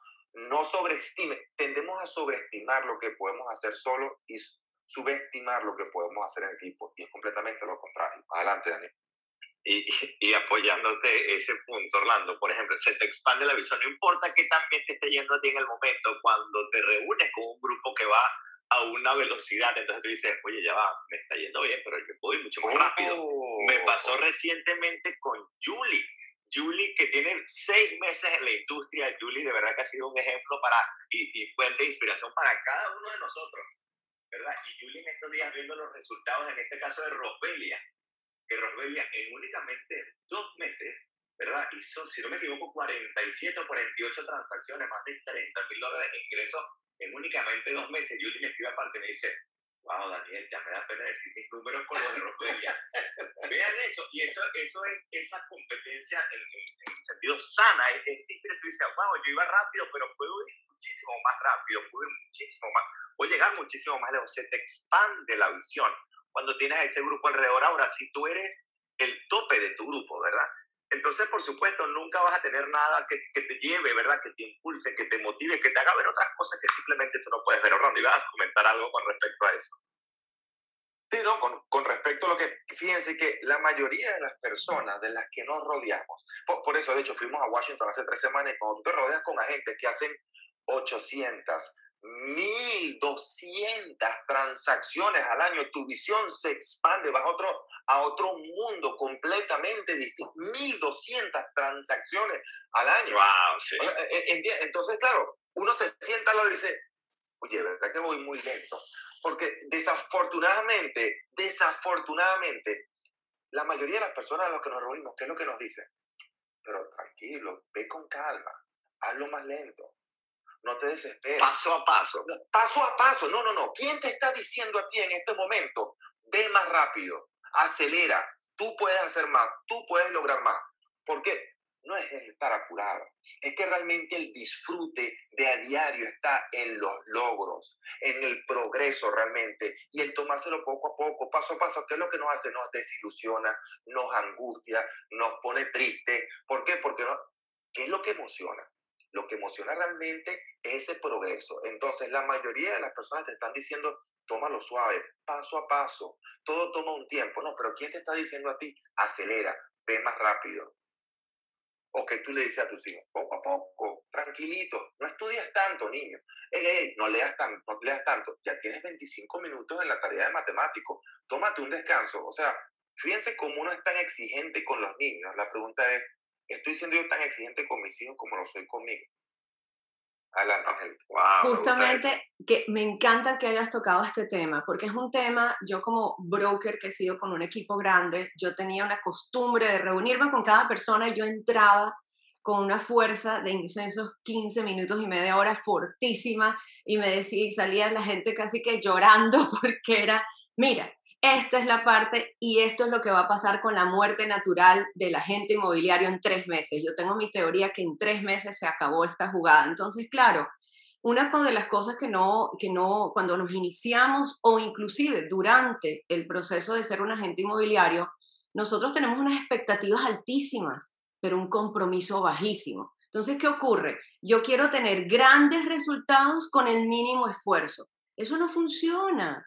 No sobreestime. Tendemos a sobreestimar lo que podemos hacer solo y subestimar lo que podemos hacer en equipo. Y es completamente lo contrario. Adelante, Daniel. Y, y, apoyándote ese punto, Orlando, por ejemplo, se te expande la visión, no importa que también te esté yendo a ti en el momento, cuando te reúnes con un grupo que va a una velocidad, entonces tú dices, oye, ya va, me está yendo bien, pero yo puedo ir mucho más rápido. Me pasó recientemente con Julie. Julie, que tiene seis meses en la industria, Julie de verdad que ha sido un ejemplo para, y, y fuente de inspiración para cada uno de nosotros, ¿verdad? Y Julie en estos días viendo los resultados, en este caso de Robelia, que Rosbelia en únicamente dos meses, ¿verdad? Hizo, si no me equivoco, 47 o 48 transacciones, más de 30 mil dólares de ingresos en únicamente dos meses. Yo me escribe aparte y me dice, wow, Daniel, ya me da pena decir mis números con los de Rosbelia. Vean eso, y eso, eso es esa competencia en, en, sentido sana, es, es diferente. Tú dices, wow, yo iba rápido, pero puedo ir muchísimo más rápido, puedo ir muchísimo más, puedo llegar muchísimo más lejos, se te expande la visión cuando tienes a ese grupo alrededor. Ahora, si tú eres el tope de tu grupo, ¿verdad? Entonces, por supuesto, nunca vas a tener nada que, que, te lleve, ¿verdad? Que te impulse, que te motive, que te haga ver otras cosas que simplemente tú no puedes ver. Orlando, ibas a comentar algo con respecto a eso. Sí, no, con, con, respecto a lo que, fíjense que la mayoría de las personas de las que nos rodeamos, por, por, eso de hecho fuimos a Washington hace tres semanas y cuando tú te rodeas con agentes que hacen 800, 1.200 transacciones al año, tu visión se expande, vas a otro, a otro mundo completamente distinto. 1.200 transacciones al año. Wow, sí. Eh, eh, entonces, claro, uno se sienta y dice, oye, ¿verdad que voy muy lento? Porque desafortunadamente, desafortunadamente, la mayoría de las personas a las que nos reunimos, ¿qué es lo que nos dicen? Pero tranquilo, ve con calma, hazlo más lento no te desesperes. Paso a paso. paso a paso. No, no, no. ¿Quién te está diciendo a ti en este momento? Ve más rápido, acelera. Tú puedes hacer más, tú puedes lograr más. ¿Por qué? no es estar apurado, es que realmente el disfrute de a diario está en los logros, en el progreso realmente, y el tomárselo poco a poco, paso a paso, ¿qué es lo que nos hace? Nos desilusiona, nos angustia, nos pone triste. ¿Por qué? Porque no, ¿qué es lo que emociona? Lo que emociona realmente es ese progreso. Entonces, la mayoría de las personas te están diciendo, tómalo suave, paso a paso, todo toma un tiempo. No, pero ¿quién te está diciendo a ti? Acelera, ve más rápido o que tú le dices a tus hijos, poco a poco, tranquilito, no estudias tanto, niño, no, leas tanto, no leas tanto, ya tienes 25 minutos en la tarea de matemático, tómate un descanso, o sea, fíjense cómo uno es tan exigente con los niños, la pregunta es, ¿estoy siendo yo tan exigente con mis hijos como lo soy conmigo? Justamente que me encanta que hayas tocado este tema, porque es un tema, yo como broker que he sido con un equipo grande, yo tenía una costumbre de reunirme con cada persona y yo entraba con una fuerza de esos 15 minutos y media hora fortísima y me decía y salía la gente casi que llorando porque era, mira, esta es la parte y esto es lo que va a pasar con la muerte natural del agente inmobiliario en tres meses. Yo tengo mi teoría que en tres meses se acabó esta jugada. Entonces, claro, una de las cosas que no, que no, cuando nos iniciamos o inclusive durante el proceso de ser un agente inmobiliario, nosotros tenemos unas expectativas altísimas, pero un compromiso bajísimo. Entonces, ¿qué ocurre? Yo quiero tener grandes resultados con el mínimo esfuerzo. Eso no funciona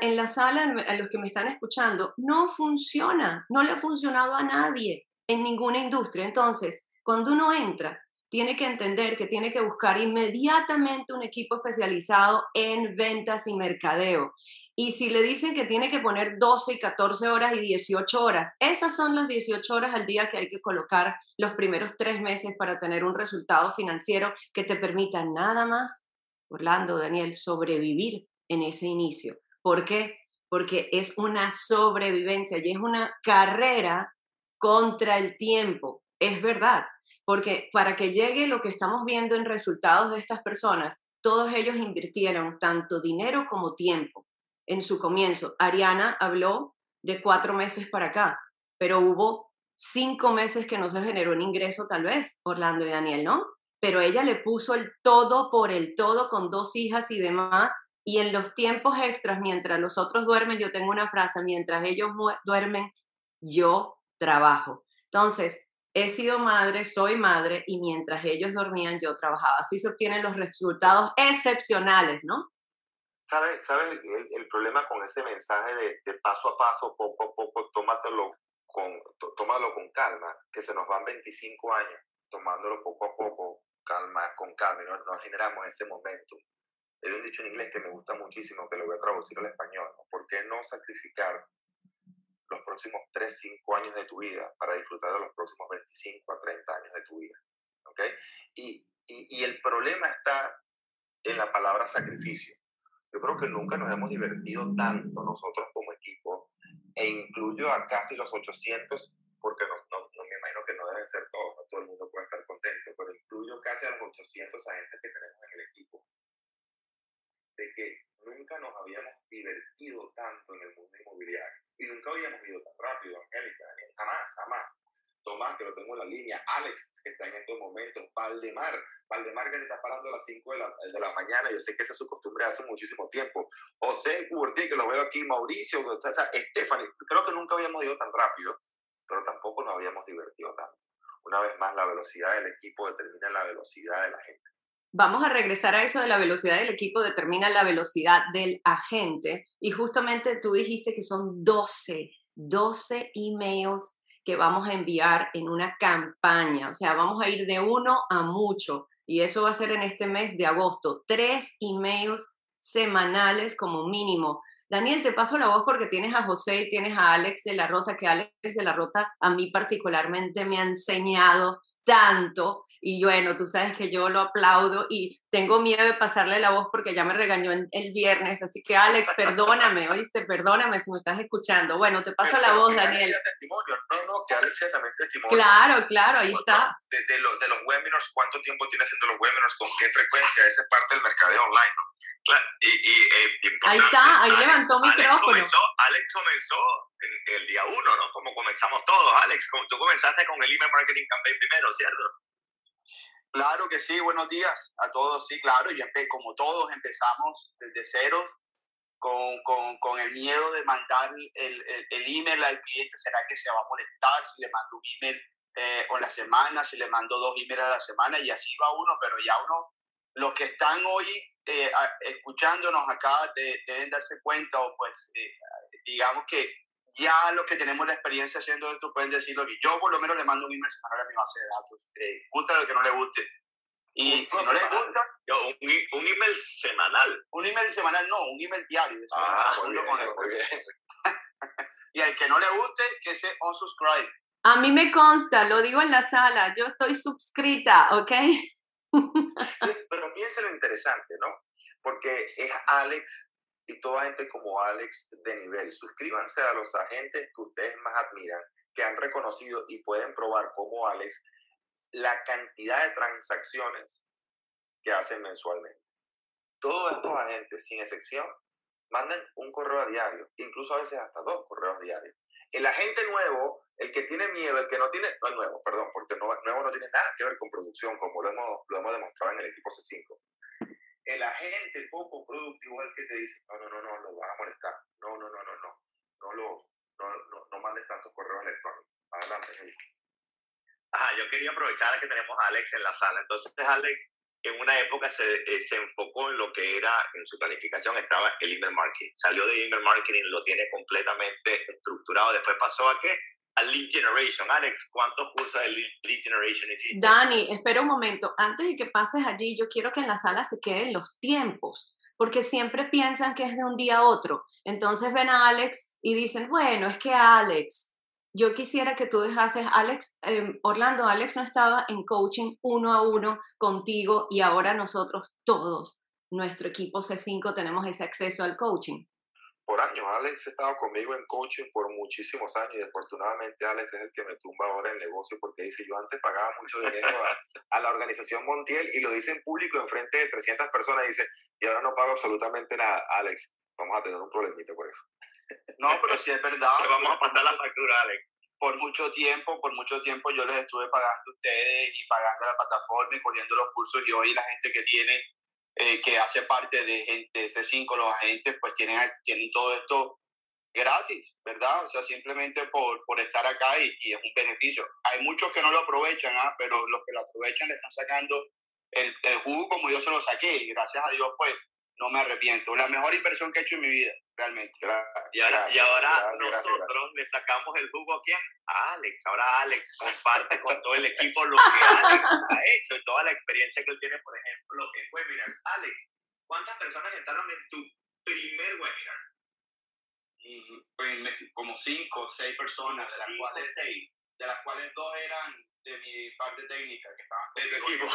en la sala, a los que me están escuchando, no funciona, no le ha funcionado a nadie en ninguna industria. Entonces, cuando uno entra, tiene que entender que tiene que buscar inmediatamente un equipo especializado en ventas y mercadeo. Y si le dicen que tiene que poner 12 y 14 horas y 18 horas, esas son las 18 horas al día que hay que colocar los primeros tres meses para tener un resultado financiero que te permita nada más, Orlando, Daniel, sobrevivir en ese inicio. ¿Por qué? Porque es una sobrevivencia y es una carrera contra el tiempo. Es verdad, porque para que llegue lo que estamos viendo en resultados de estas personas, todos ellos invirtieron tanto dinero como tiempo en su comienzo. Ariana habló de cuatro meses para acá, pero hubo cinco meses que no se generó un ingreso tal vez, Orlando y Daniel, ¿no? Pero ella le puso el todo por el todo con dos hijas y demás y en los tiempos extras, mientras los otros duermen, yo tengo una frase, mientras ellos duermen, yo trabajo. Entonces, he sido madre, soy madre, y mientras ellos dormían, yo trabajaba. Así se obtienen los resultados excepcionales, ¿no? ¿Sabes sabe el, problema con ese mensaje de, paso a paso, poco a poco, tómatelo con, tómalo con calma, que se nos van 25 años tomándolo poco a poco, calma, con calma, y no, no generamos ese momento. Hay un dicho en inglés que me gusta muchísimo, que lo voy a traducir al español. ¿Por qué no sacrificar los próximos 3, 5 años de tu vida para disfrutar de los próximos 25 a 30 años de tu vida? ¿Okay? Y, y, y el problema está en la palabra sacrificio. Yo creo que nunca nos hemos divertido tanto nosotros como equipo, e incluyo a casi los 800, porque no, no, no, me imagino que no deben ser todos, no todo el mundo puede estar contento, pero incluyo casi a los 800 agentes que tenemos en el equipo de que nunca nos habíamos divertido tanto en el mundo inmobiliario. Y nunca habíamos ido tan rápido, Angélica, jamás, jamás. Tomás, que lo tengo en la línea, Alex, que está en estos momentos, Valdemar, Valdemar que se está parando a las 5 de la, de la mañana, yo sé que esa es su costumbre hace muchísimo tiempo, José Cubertí, que lo veo aquí, Mauricio, o Stephanie, creo que nunca habíamos ido tan rápido, pero tampoco nos habíamos divertido tanto. Una vez más, la velocidad del equipo determina la velocidad de la gente. Vamos a regresar a eso de la velocidad del equipo, determina la velocidad del agente. Y justamente tú dijiste que son 12, 12 emails que vamos a enviar en una campaña. O sea, vamos a ir de uno a mucho. Y eso va a ser en este mes de agosto. Tres emails semanales como mínimo. Daniel, te paso la voz porque tienes a José y tienes a Alex de la Rota, que Alex de la Rota a mí particularmente me ha enseñado tanto y bueno, tú sabes que yo lo aplaudo y tengo miedo de pasarle la voz porque ya me regañó el viernes, así que Alex, perdóname, oíste, perdóname si me estás escuchando. Bueno, te paso la voz, Daniel. Testimonio. No, no, que Alex sea también testimonio. Claro, claro, ahí está. De, de, los webinars, ¿cuánto tiempo tiene haciendo los webinars? ¿Con qué frecuencia? Esa es parte del mercadeo online, ¿no? ahí está, ahí levantó micrófono. Comenzó, Alex comenzó en, el día uno, ¿no? Como comenzamos todos, Alex. Tú comenzaste con el email marketing campaign primero, ¿cierto? Claro que sí, buenos días a todos, sí, claro, y como todos empezamos desde ceros, con, con, con, el miedo de mandar el, el, email al cliente, ¿será que se va a molestar si le mando un email eh, o la semana, si le mando dos emails a la semana? Y así va uno, pero ya uno, los que están hoy eh, escuchándonos acá deben darse cuenta o pues eh, digamos que ya los que tenemos la experiencia haciendo esto pueden decirlo que yo por lo menos le mando un email semanal a mi base de datos, eh, gusta lo que no le guste. Y si no le gusta... un, un, email semanal. Un email semanal, no, un email diario. Ah, y al que no le guste, que se unsubscribe. A mí me consta, lo digo en la sala, yo estoy suscrita, ¿ok? pero piensa lo interesante, ¿no? Porque es Alex y toda gente como Alex de nivel. Suscríbanse a los agentes que ustedes más admiran, que han reconocido y pueden probar como Alex la cantidad de transacciones que hacen mensualmente. Todos estos agentes, sin excepción, mandan un correo a diario, incluso a veces hasta dos correos diarios. El agente nuevo, el que tiene miedo, el que no tiene, no el nuevo, perdón, porque el nuevo no tiene nada que ver con producción, como lo hemos, lo hemos demostrado en el equipo C5 el agente poco productivo es el que te dice, no, no, no, no, lo vas a molestar. No, no, no, no, no. No lo, no, no, mandes tantos correos electrónicos. Adelante, Ajá, yo quería aprovechar que tenemos a Alex en la sala. Entonces, Alex, en una época se, eh, se enfocó en lo que era, en su planificación estaba el email marketing. Salió de email marketing, lo tiene completamente estructurado. Después pasó a qué? A lead generation. Alex, ¿cuántos cursos de lead, generation hiciste? Dani, espera un momento. Antes de que pases allí, yo quiero que en la sala se queden los tiempos, porque siempre piensan que es de un día a otro. Entonces ven a Alex y dicen, bueno, es que Alex, yo quisiera que tú dejases, Alex, em, Orlando, Alex no estaba en coaching uno a uno contigo y ahora nosotros todos, nuestro equipo C5, tenemos ese acceso al coaching por años. Alex ha estado conmigo en coaching por muchísimos años y afortunadamente Alex es el que me tumba ahora el negocio porque dice, yo antes pagaba mucho dinero a, la organización Montiel y lo dice en público en frente de 300 personas dice, y ahora no pago absolutamente nada. Alex, vamos a tener un problemito por eso. No, pero sí es verdad. vamos a pasar la factura, Alex. Por mucho tiempo, por mucho tiempo yo les estuve pagando a ustedes y pagando la plataforma y poniendo los cursos y hoy la gente que tiene eh, que hace parte de gente C5, los agentes, pues tienen, tienen todo esto gratis, ¿verdad? O sea, simplemente por, por estar acá y, y, es un beneficio. Hay muchos que no lo aprovechan, ¿ah? pero los que lo aprovechan le están sacando el, el jugo como yo se lo saqué y gracias a Dios, pues no me arrepiento. La mejor inversión que he hecho en mi vida, realmente. y ahora, y ahora nosotros le sacamos el jugo a quién? A Alex. Ahora Alex comparte con todo el equipo lo que Alex ha hecho y toda la experiencia que él tiene, por ejemplo, en webinars. Alex, ¿cuántas personas entraron en tu primer webinar? Pues, como cinco o seis personas, de las, cuales, seis. de las cuales dos eran de mi parte técnica que estaban equipo.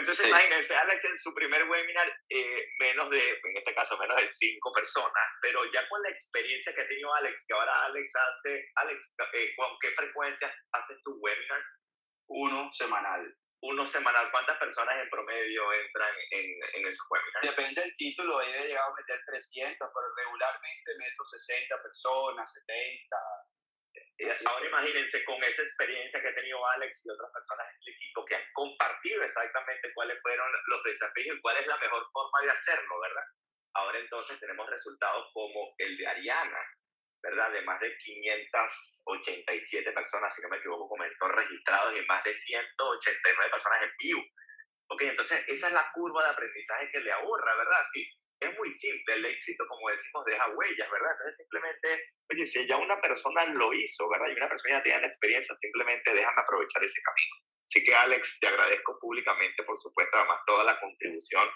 Entonces, imagínense, Alex en su primer webinar, eh, menos de, en este caso, menos de cinco personas, pero ya con la experiencia que ha tenido Alex, que ahora Alex hace, Alex, eh, ¿con qué frecuencia haces tu webinar? Uno semanal. Uno semanal, ¿cuántas personas en promedio entran en, en esos webinars? Depende del título, he llegado a meter 300, pero regularmente meto 60 personas, 70, ahora imagínense con esa experiencia que ha tenido Alex y otras personas en el equipo que han compartido exactamente cuáles fueron los desafíos y cuál es la mejor forma de hacerlo, ¿verdad? Ahora entonces tenemos resultados como el de Ariana, ¿verdad? De más de 587 personas, si no me equivoco, comentó registrados y más de 189 personas en vivo. Ok, entonces esa es la curva de aprendizaje que le ahorra, ¿verdad? Sí, es muy simple, el éxito, como decimos, deja huellas, ¿verdad? Entonces simplemente, oye, si ya una persona lo hizo, ¿verdad? Y una persona ya tiene la experiencia, simplemente déjame aprovechar ese camino. Así que Alex, te agradezco públicamente, por supuesto, además toda la contribución,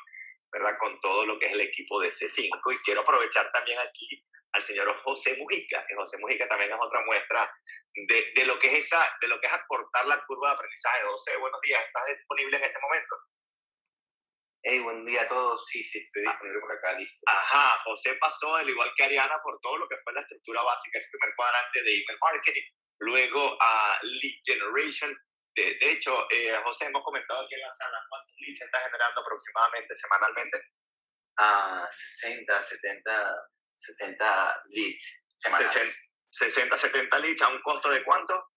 ¿verdad? Con todo lo que es el equipo de C5. Y quiero aprovechar también aquí al señor José Mujica, que José Mujica también es otra muestra de, de, lo que es esa, de lo que es acortar la curva de aprendizaje. José, buenos días, ¿estás disponible en este momento? Hey, buen día a todos. Sí, sí, estoy disponible por acá, listo. Ajá, José pasó, al igual que Ariana, por todo lo que fue la estructura básica, ese primer cuadrante de email marketing. Luego a lead generation. De, hecho, eh, José, hemos comentado aquí en la sala cuántos leads se está generando aproximadamente semanalmente. a 60, 70, 70 leads semanales. 60, 70 leads a un costo de cuánto?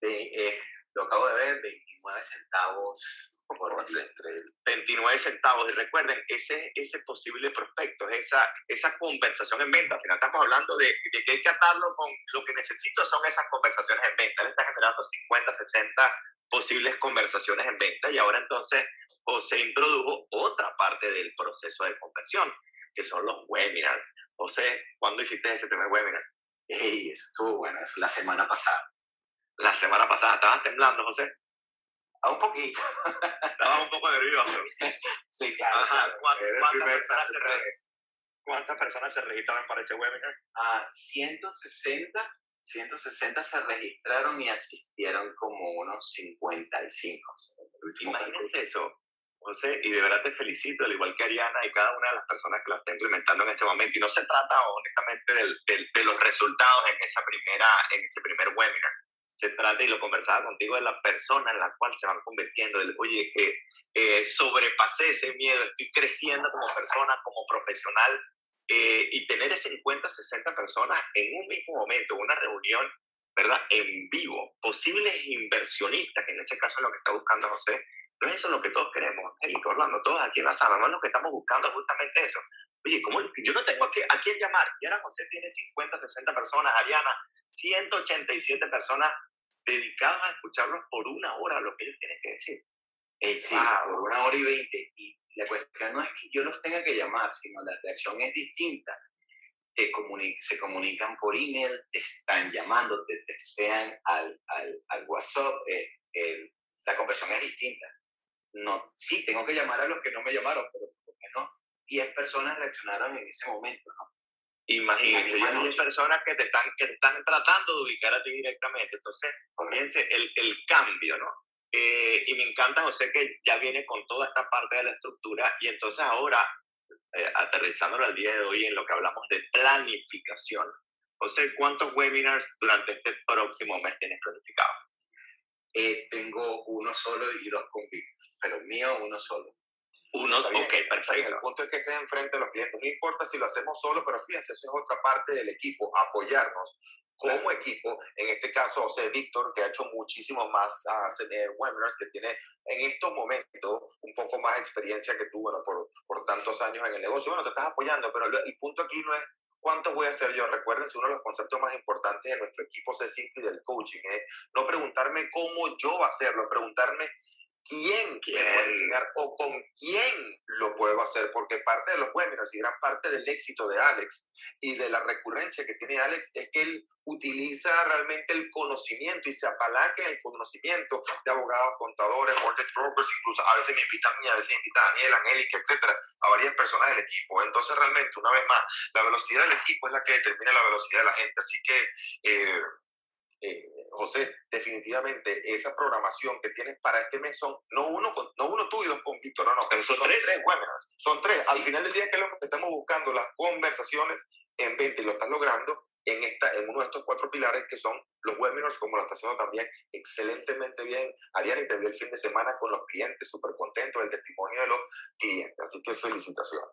De, eh, lo acabo de ver, 29 centavos por 29 centavos. Y recuerden, ese, ese posible prospecto, esa, esa conversación en venta. Al final estamos hablando de, de, que hay que atarlo con lo que necesito son esas conversaciones en venta. Él está generando 50, 60 posibles conversaciones en venta y ahora entonces José introdujo otra parte del proceso de conversión, que son los webinars. José, ¿cuándo hiciste ese primer webinar? Hey, eso estuvo bueno, es la semana pasada. La semana pasada, ¿estabas temblando, José? A un poquito. Estaba un poco nervioso. sí, claro. Ajá. ¿Cuántas, personas se ¿Cuántas personas se registraron para ese webinar? Ah, 160 160 se registraron y asistieron como unos 55. Imagínense eso, José, y de verdad te felicito, al igual que Ariana y cada una de las personas que la está implementando en este momento. Y no se trata honestamente del, de los resultados en, esa primera, en ese primer webinar. Se trata, y lo conversaba contigo, de la persona en la cual se van convirtiendo. Del, Oye, que eh, sobrepasé ese miedo, estoy creciendo como persona, como profesional, eh, y tener 50, 60 personas en un mismo momento, una reunión, ¿verdad? En vivo, posibles inversionistas, que en ese caso es lo que está buscando José, no es eso lo que todos queremos, Angélica, Orlando, todos aquí en la sala, no es lo que estamos buscando justamente eso. Oye, ¿cómo? yo no tengo a, a quién llamar, y ahora José tiene 50, 60 personas, Ariana, 187 personas dedicadas a escucharlos por una hora lo que ellos tienen que decir. Eh, sí, por una hora y veinte. Y la cuestión no es que yo los tenga que llamar, sino la reacción es distinta. Te se comunican por email, te están llamando, te desean al, al, al WhatsApp. Eh, la conversión es distinta. No, sí, tengo que llamar a los que no me llamaron, pero por lo menos 10 personas reaccionaron en ese momento, ¿no? Imagínense, hay 10 personas que te, están, que te están tratando de ubicar a ti directamente. Entonces, comience el, el cambio, ¿no? Eh, y me encanta, José, que ya viene con toda esta parte de la estructura y entonces ahora, eh, aterrizándolo al día de hoy en lo que hablamos de planificación. José, ¿cuántos webinars durante este próximo mes tienes planificado? Eh, tengo uno solo y dos con pero mío uno solo. Uno, ok, perfecto. El punto es que estés enfrente de los clientes. No importa si lo hacemos solo, pero fíjense, eso es otra parte del equipo, apoyarnos como equipo, en este caso José Víctor, que ha hecho muchísimos más uh, webinars, que tiene en estos momentos un poco más experiencia que tú, bueno, por, por tantos años en el negocio. Bueno, te estás apoyando, pero el punto aquí no es cuánto voy a hacer yo. Recuerden, uno de los conceptos más importantes de nuestro equipo C simple del coaching es no preguntarme cómo yo va a hacerlo, preguntarme quién quiere enseñar o con quién lo puedo hacer, porque parte de los webinars y gran parte del éxito de Alex y de la recurrencia que tiene Alex es que él utiliza realmente el conocimiento y se apalanca en el conocimiento de abogados, contadores, mortgage brokers, incluso a veces me invitan a mí, a veces me invita a Daniel, Angélica, etcétera, a varias personas del equipo. Entonces, realmente, una vez más, la velocidad del equipo es la que determina la velocidad de la gente. Así que, eh, eh, José, definitivamente esa programación que tienes para este mes son no uno, no uno tú y dos con Víctor, no, no, pero son, tres. webinars, son tres. Al final del día, ¿qué es lo que estamos buscando? Las conversaciones en venta y lo estás logrando en, esta, en uno de estos cuatro pilares que son los webinars, como lo está haciendo también excelentemente bien. Ariana te vio el fin de semana con los clientes, súper contento del testimonio de los clientes. Así que felicitaciones.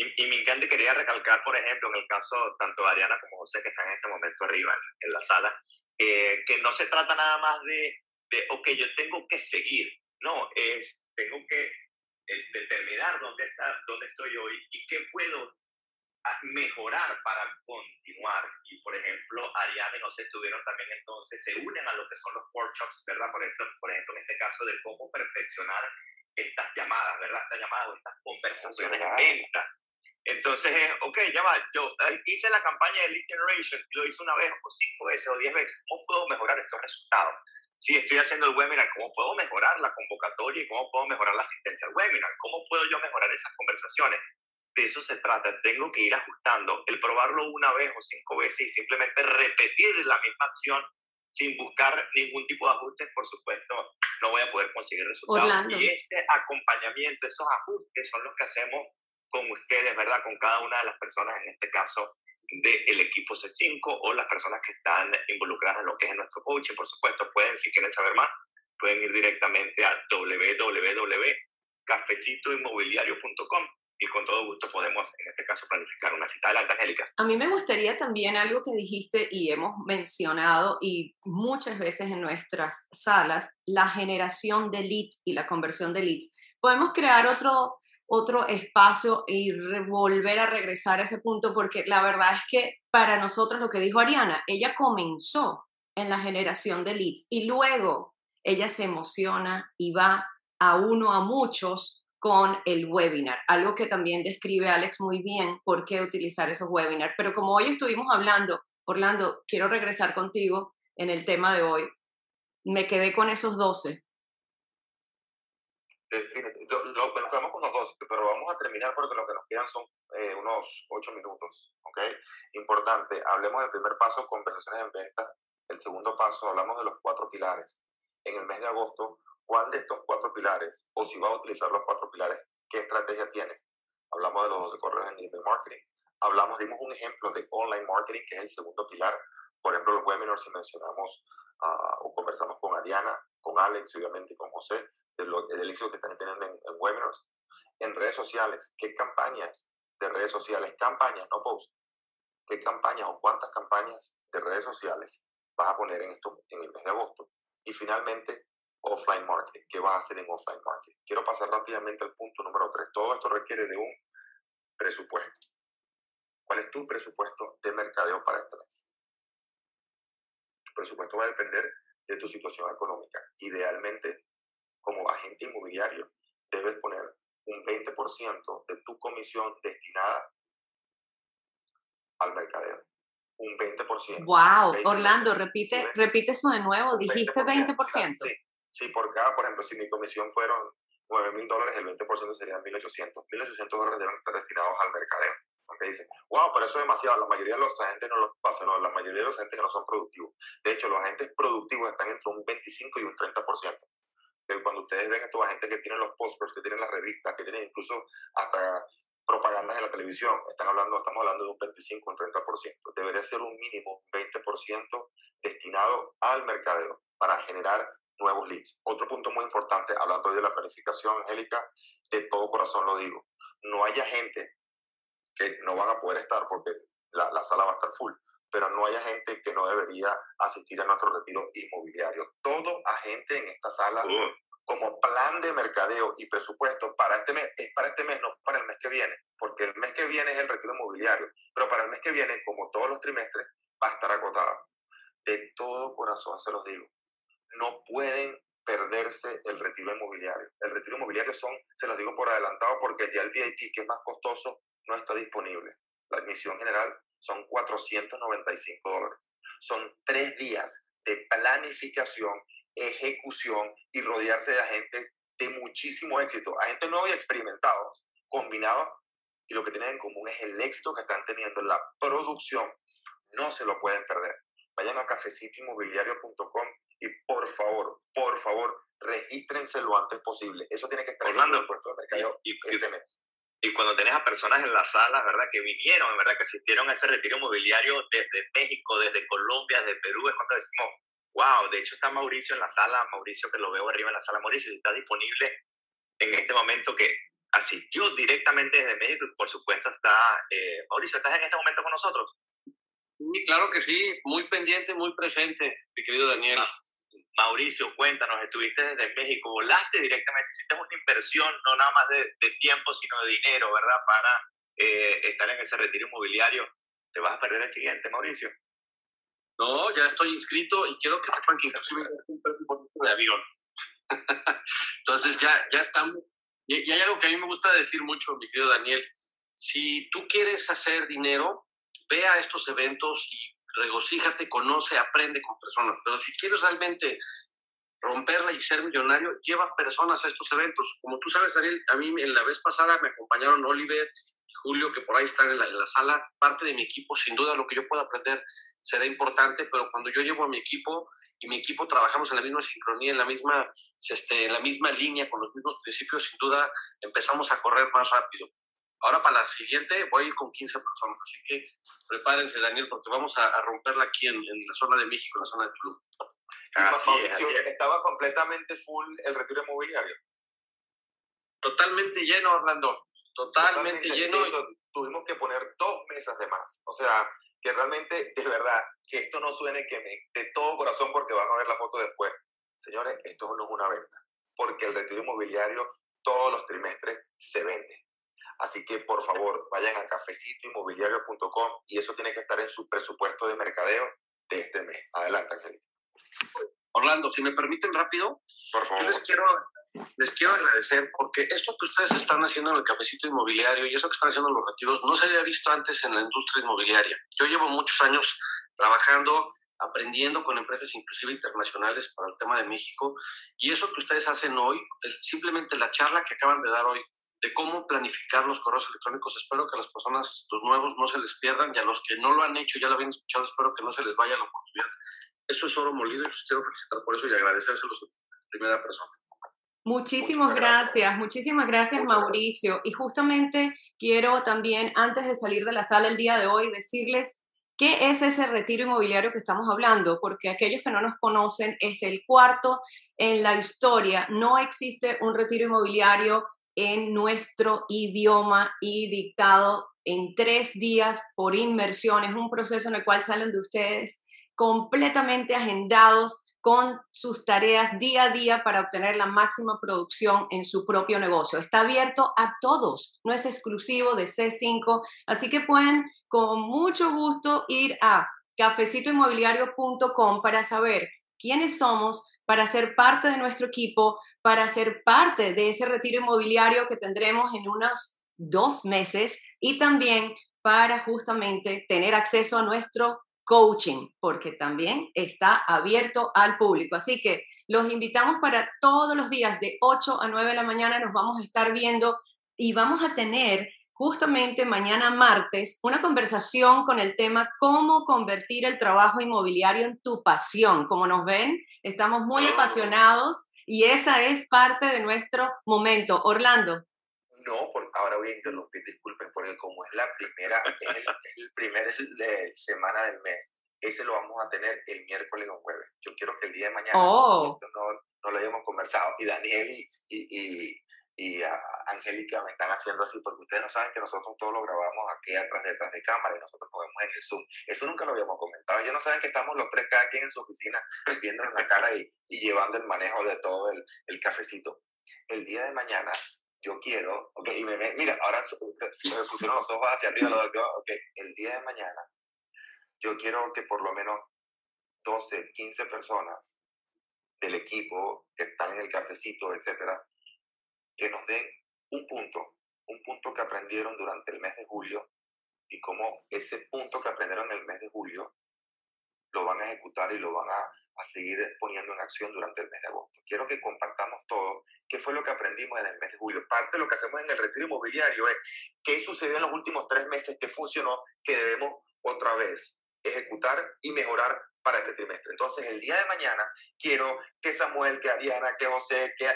Y, me encanta y quería recalcar, por ejemplo, en el caso tanto de Ariana como José, que están en este momento arriba en la sala, eh, que no se trata nada más de, de, ok, yo tengo que seguir, no, es, tengo que eh, determinar dónde, está, dónde estoy hoy y qué puedo mejorar para continuar. Y por ejemplo, Ariane y José estuvieron también entonces, se unen a lo que son los workshops, ¿verdad? Por ejemplo, por ejemplo en este caso de cómo perfeccionar estas llamadas, ¿verdad? Estas llamadas o estas conversaciones ventas entonces, ok, ya va, yo hice la campaña de Lead Generation, lo hice una vez o cinco veces o diez veces, ¿cómo puedo mejorar estos resultados? Si estoy haciendo el webinar, ¿cómo puedo mejorar la convocatoria y cómo puedo mejorar la asistencia al webinar? ¿Cómo puedo yo mejorar esas conversaciones? De eso se trata, tengo que ir ajustando. El probarlo una vez o cinco veces y simplemente repetir la misma acción sin buscar ningún tipo de ajustes, por supuesto, no voy a poder conseguir resultados. Y ese acompañamiento, esos ajustes son los que hacemos con ustedes, ¿verdad? Con cada una de las personas, en este caso del equipo C5 o las personas que están involucradas en lo que es nuestro coaching. Por supuesto, pueden, si quieren saber más, pueden ir directamente a www.cafecitoinmobiliario.com y con todo gusto podemos, en este caso, planificar una cita. Adelante, Angélica. A mí me gustaría también algo que dijiste y hemos mencionado y muchas veces en nuestras salas, la generación de leads y la conversión de leads. Podemos crear otro, otro espacio y volver a regresar a ese punto porque la verdad es que para nosotros lo que dijo Ariana, ella comenzó en la generación de leads y luego ella se emociona y va a uno a muchos con el webinar, algo que también describe Alex muy bien por qué utilizar esos webinars. Pero como hoy estuvimos hablando, Orlando, quiero regresar contigo en el tema de hoy. Me quedé con esos 12. Lo, lo, quedamos con los 12, pero vamos a terminar porque lo que nos quedan son eh, unos 8 minutos. ¿ok? Importante, hablemos del primer paso, conversaciones en venta. El segundo paso, hablamos de los cuatro pilares. En el mes de agosto cuál de estos cuatro pilares, o si va a utilizar los cuatro pilares, qué estrategia tiene. Hablamos de los 12 correos en email marketing. Hablamos, dimos un ejemplo de online marketing, que es el segundo pilar. Por ejemplo, los webinars, si mencionamos uh, o conversamos con Ariana, con Alex, obviamente, con José, del, del éxito que están teniendo en, en, webinars. En redes sociales, ¿qué campañas de redes sociales? Campañas, no posts. ¿Qué campañas o cuántas campañas de redes sociales vas a poner en, esto, el mes de agosto? Y finalmente, offline marketing. ¿Qué vas a hacer en offline marketing? Quiero pasar rápidamente al punto número tres. Todo esto requiere de un presupuesto. ¿Cuál es tu presupuesto de mercadeo para este mes? Presupuesto va a depender de tu situación económica. Idealmente, como agente inmobiliario, debes poner un 20% de tu comisión destinada al mercadeo. Un 20%. Wow, Orlando, repite, repite eso de nuevo. Dijiste 20%. 20%. Sí, si por cada, por ejemplo, si mi comisión fueron 9 mil dólares, el 20% serían 1.800. 1.800 dólares deben estar destinados al mercadeo. Porque dicen, wow, pero eso es demasiado. La mayoría de los agentes no lo pasa, no, la mayoría de los agentes no son productivos. De hecho, los agentes productivos están entre un 25 y un 30%. Pero cuando ustedes ven a estos agentes que tienen los posters, que tienen las revistas, que tienen incluso hasta propagandas en la televisión, están hablando, estamos hablando de un 25 o un 30%. Debería ser un mínimo 20% destinado al mercadeo para generar nuevos leads. Otro punto muy importante, hablando hoy de la planificación, Angélica, de todo corazón lo digo, no haya gente que no van a poder estar porque la, la sala va a estar full, pero no haya gente que no debería asistir a nuestro retiro inmobiliario. Todo agente en esta sala, como plan de mercadeo y presupuesto para este mes, es para este mes, no para el mes que viene, porque el mes que viene es el retiro inmobiliario, pero para el mes que viene, como todos los trimestres, va a estar agotada. De todo corazón se los digo no pueden perderse el retiro inmobiliario. El retiro inmobiliario son, se los digo por adelantado, porque ya el VIP, que es más costoso, no está disponible. La admisión general son 495 dólares. Son tres días de planificación, ejecución y rodearse de agentes de muchísimo éxito, agentes nuevos y experimentados, combinados, y lo que tienen en común es el éxito que están teniendo en la producción. No se lo pueden perder. Vayan a cafecitoinmobiliario.com y por favor, por favor, regístrense lo antes posible. Eso tiene que estar Orlando, en el puesto de mercado y, este mes. Y cuando tenés a personas en la sala, ¿verdad? Que vinieron, ¿verdad? Que asistieron a ese retiro inmobiliario desde México, desde Colombia, desde Perú, es cuando decimos, wow, de hecho está Mauricio en la sala, Mauricio que lo veo arriba en la sala, Mauricio, está disponible en este momento que asistió directamente desde México y por supuesto está, eh, Mauricio, ¿estás en este momento con nosotros? Sí, claro que sí, muy pendiente, muy presente, mi querido Daniel. Ah. Mauricio, cuéntanos, estuviste desde México, volaste directamente, hiciste una inversión, no nada más de, tiempo, sino de dinero, ¿verdad? Para eh, estar en ese retiro inmobiliario. ¿Te vas a perder el siguiente, Mauricio? No, ya estoy inscrito y quiero que sepan que inclusive un precio de avión. Entonces ya, ya estamos. Y, y hay algo que a mí me gusta decir mucho, mi querido Daniel. Si tú quieres hacer dinero, ve a estos eventos y regocíjate, conoce, aprende con personas. Pero si quieres realmente romperla y ser millonario, lleva personas a estos eventos. Como tú sabes, Ariel, a mí en la vez pasada me acompañaron Oliver y Julio, que por ahí están en la, sala, parte de mi equipo, sin duda lo que yo pueda aprender será importante, pero cuando yo llevo a mi equipo y mi equipo trabajamos en la misma sincronía, en la misma, este, en la misma línea, con los mismos principios, sin duda empezamos a correr más rápido. Ahora para la siguiente voy a ir con 15 personas, así que prepárense, Daniel, porque vamos a, a romperla aquí en, en, la zona de México, en la zona del club. Mauricio, ¿estaba completamente full el retiro inmobiliario? Totalmente lleno, Orlando. Totalmente, lleno. tuvimos que poner dos mesas de más. O sea, que realmente, de verdad, que esto no suene que me de todo corazón porque van a ver la foto después. Señores, esto no es una venta, porque el retiro inmobiliario todos los trimestres se vende. Así que por favor, vayan a cafecitoinmobiliario.com y eso tiene que estar en su presupuesto de mercadeo de este mes. Adelante, Angélica. Orlando, si me permiten rápido, por favor. les quiero, les quiero agradecer porque esto que ustedes están haciendo en el cafecito inmobiliario y eso que están haciendo en los retiros no se había visto antes en la industria inmobiliaria. Yo llevo muchos años trabajando aprendiendo con empresas inclusive internacionales para el tema de México. Y eso que ustedes hacen hoy, es simplemente la charla que acaban de dar hoy, de cómo planificar los correos electrónicos. Espero que a las personas, los nuevos, no se les pierdan y a los que no lo han hecho, ya lo habían escuchado, espero que no se les vaya la oportunidad. Eso es oro molido y los quiero felicitar por eso y agradecérselos en primera persona. Muchísimas gracias, muchísimas gracias Mauricio. Y justamente quiero también, antes de salir de la sala el día de hoy, decirles qué es ese retiro inmobiliario que estamos hablando, porque aquellos que no nos conocen, es el cuarto en la historia. No existe un retiro inmobiliario en nuestro idioma y dictado en tres días por inmersión. Es un proceso en el cual salen de ustedes completamente agendados con sus tareas día a día para obtener la máxima producción en su propio negocio. Está abierto a todos, no es exclusivo de C5, así que pueden con mucho gusto ir a cafecitoinmobiliario.com para saber quiénes somos, para ser parte de nuestro equipo, para ser parte de ese retiro inmobiliario que tendremos en unos dos meses y también para justamente tener acceso a nuestro coaching, porque también está abierto al público. Así que los invitamos para todos los días de 8 a 9 de la mañana, nos vamos a estar viendo y vamos a tener justamente mañana martes una conversación con el tema cómo convertir el trabajo inmobiliario en tu pasión. Como nos ven, estamos muy apasionados y esa es parte de nuestro momento. Orlando. No, por, ahora voy a interrumpir, disculpen, porque como es la primera, es el, primer semana del mes, ese lo vamos a tener el miércoles o jueves. Yo quiero que el día de mañana oh. no, no, lo hayamos conversado. Y Daniel y, y y a Angélica me están haciendo así, porque ustedes no saben que nosotros todo lo grabamos aquí atrás, detrás de cámara y nosotros nos vemos en el Zoom. Eso nunca lo habíamos comentado. Ellos no saben que estamos los tres cada quien en su oficina viendo en la cara y, y, llevando el manejo de todo el, el, cafecito. El día de mañana yo quiero, ok, y me, mira, ahora me pusieron los ojos hacia arriba, ok, el día de mañana yo quiero que por lo menos 12, 15 personas del equipo que están en el cafecito, etcétera, que nos den un punto, un punto que aprendieron durante el mes de julio y cómo ese punto que aprendieron en el mes de julio lo van a ejecutar y lo van a, a, seguir poniendo en acción durante el mes de agosto. Quiero que compartamos todo qué fue lo que aprendimos en el mes de julio. Parte de lo que hacemos en el retiro inmobiliario es qué sucedió en los últimos tres meses, qué funcionó, que debemos otra vez ejecutar y mejorar para este trimestre. Entonces, el día de mañana quiero que Samuel, que Ariana, que José, que,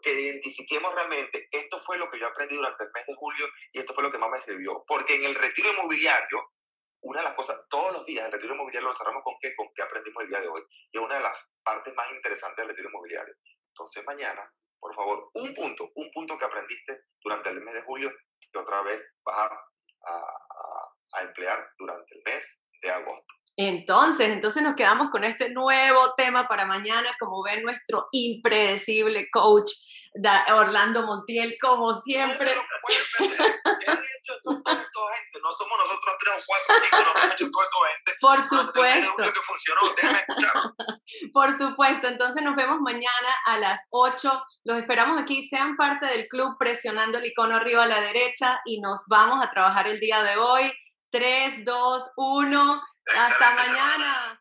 que identifiquemos realmente, esto fue lo que yo aprendí durante el mes de julio y esto fue lo que más me sirvió. Porque en el retiro inmobiliario, una de las cosas, todos los días el retiro inmobiliario lo cerramos con qué, con qué aprendimos el día de hoy. Y es una de las partes más interesantes del retiro inmobiliario. Entonces, mañana, por favor, un punto, un punto que aprendiste durante el mes de julio que otra vez vas a, a, a emplear durante el mes de agosto. Entonces, entonces nos quedamos con este nuevo tema para mañana, como ven nuestro impredecible coach Orlando Montiel, como siempre. No somos nosotros tres o cuatro, cinco, hecho esto gente. Por supuesto. que funcionó. Por supuesto, entonces nos vemos mañana a las 8. Los esperamos aquí, sean parte del club presionando el icono arriba a la derecha y nos vamos a trabajar el día de hoy. 3, 2, 1. Hasta mañana.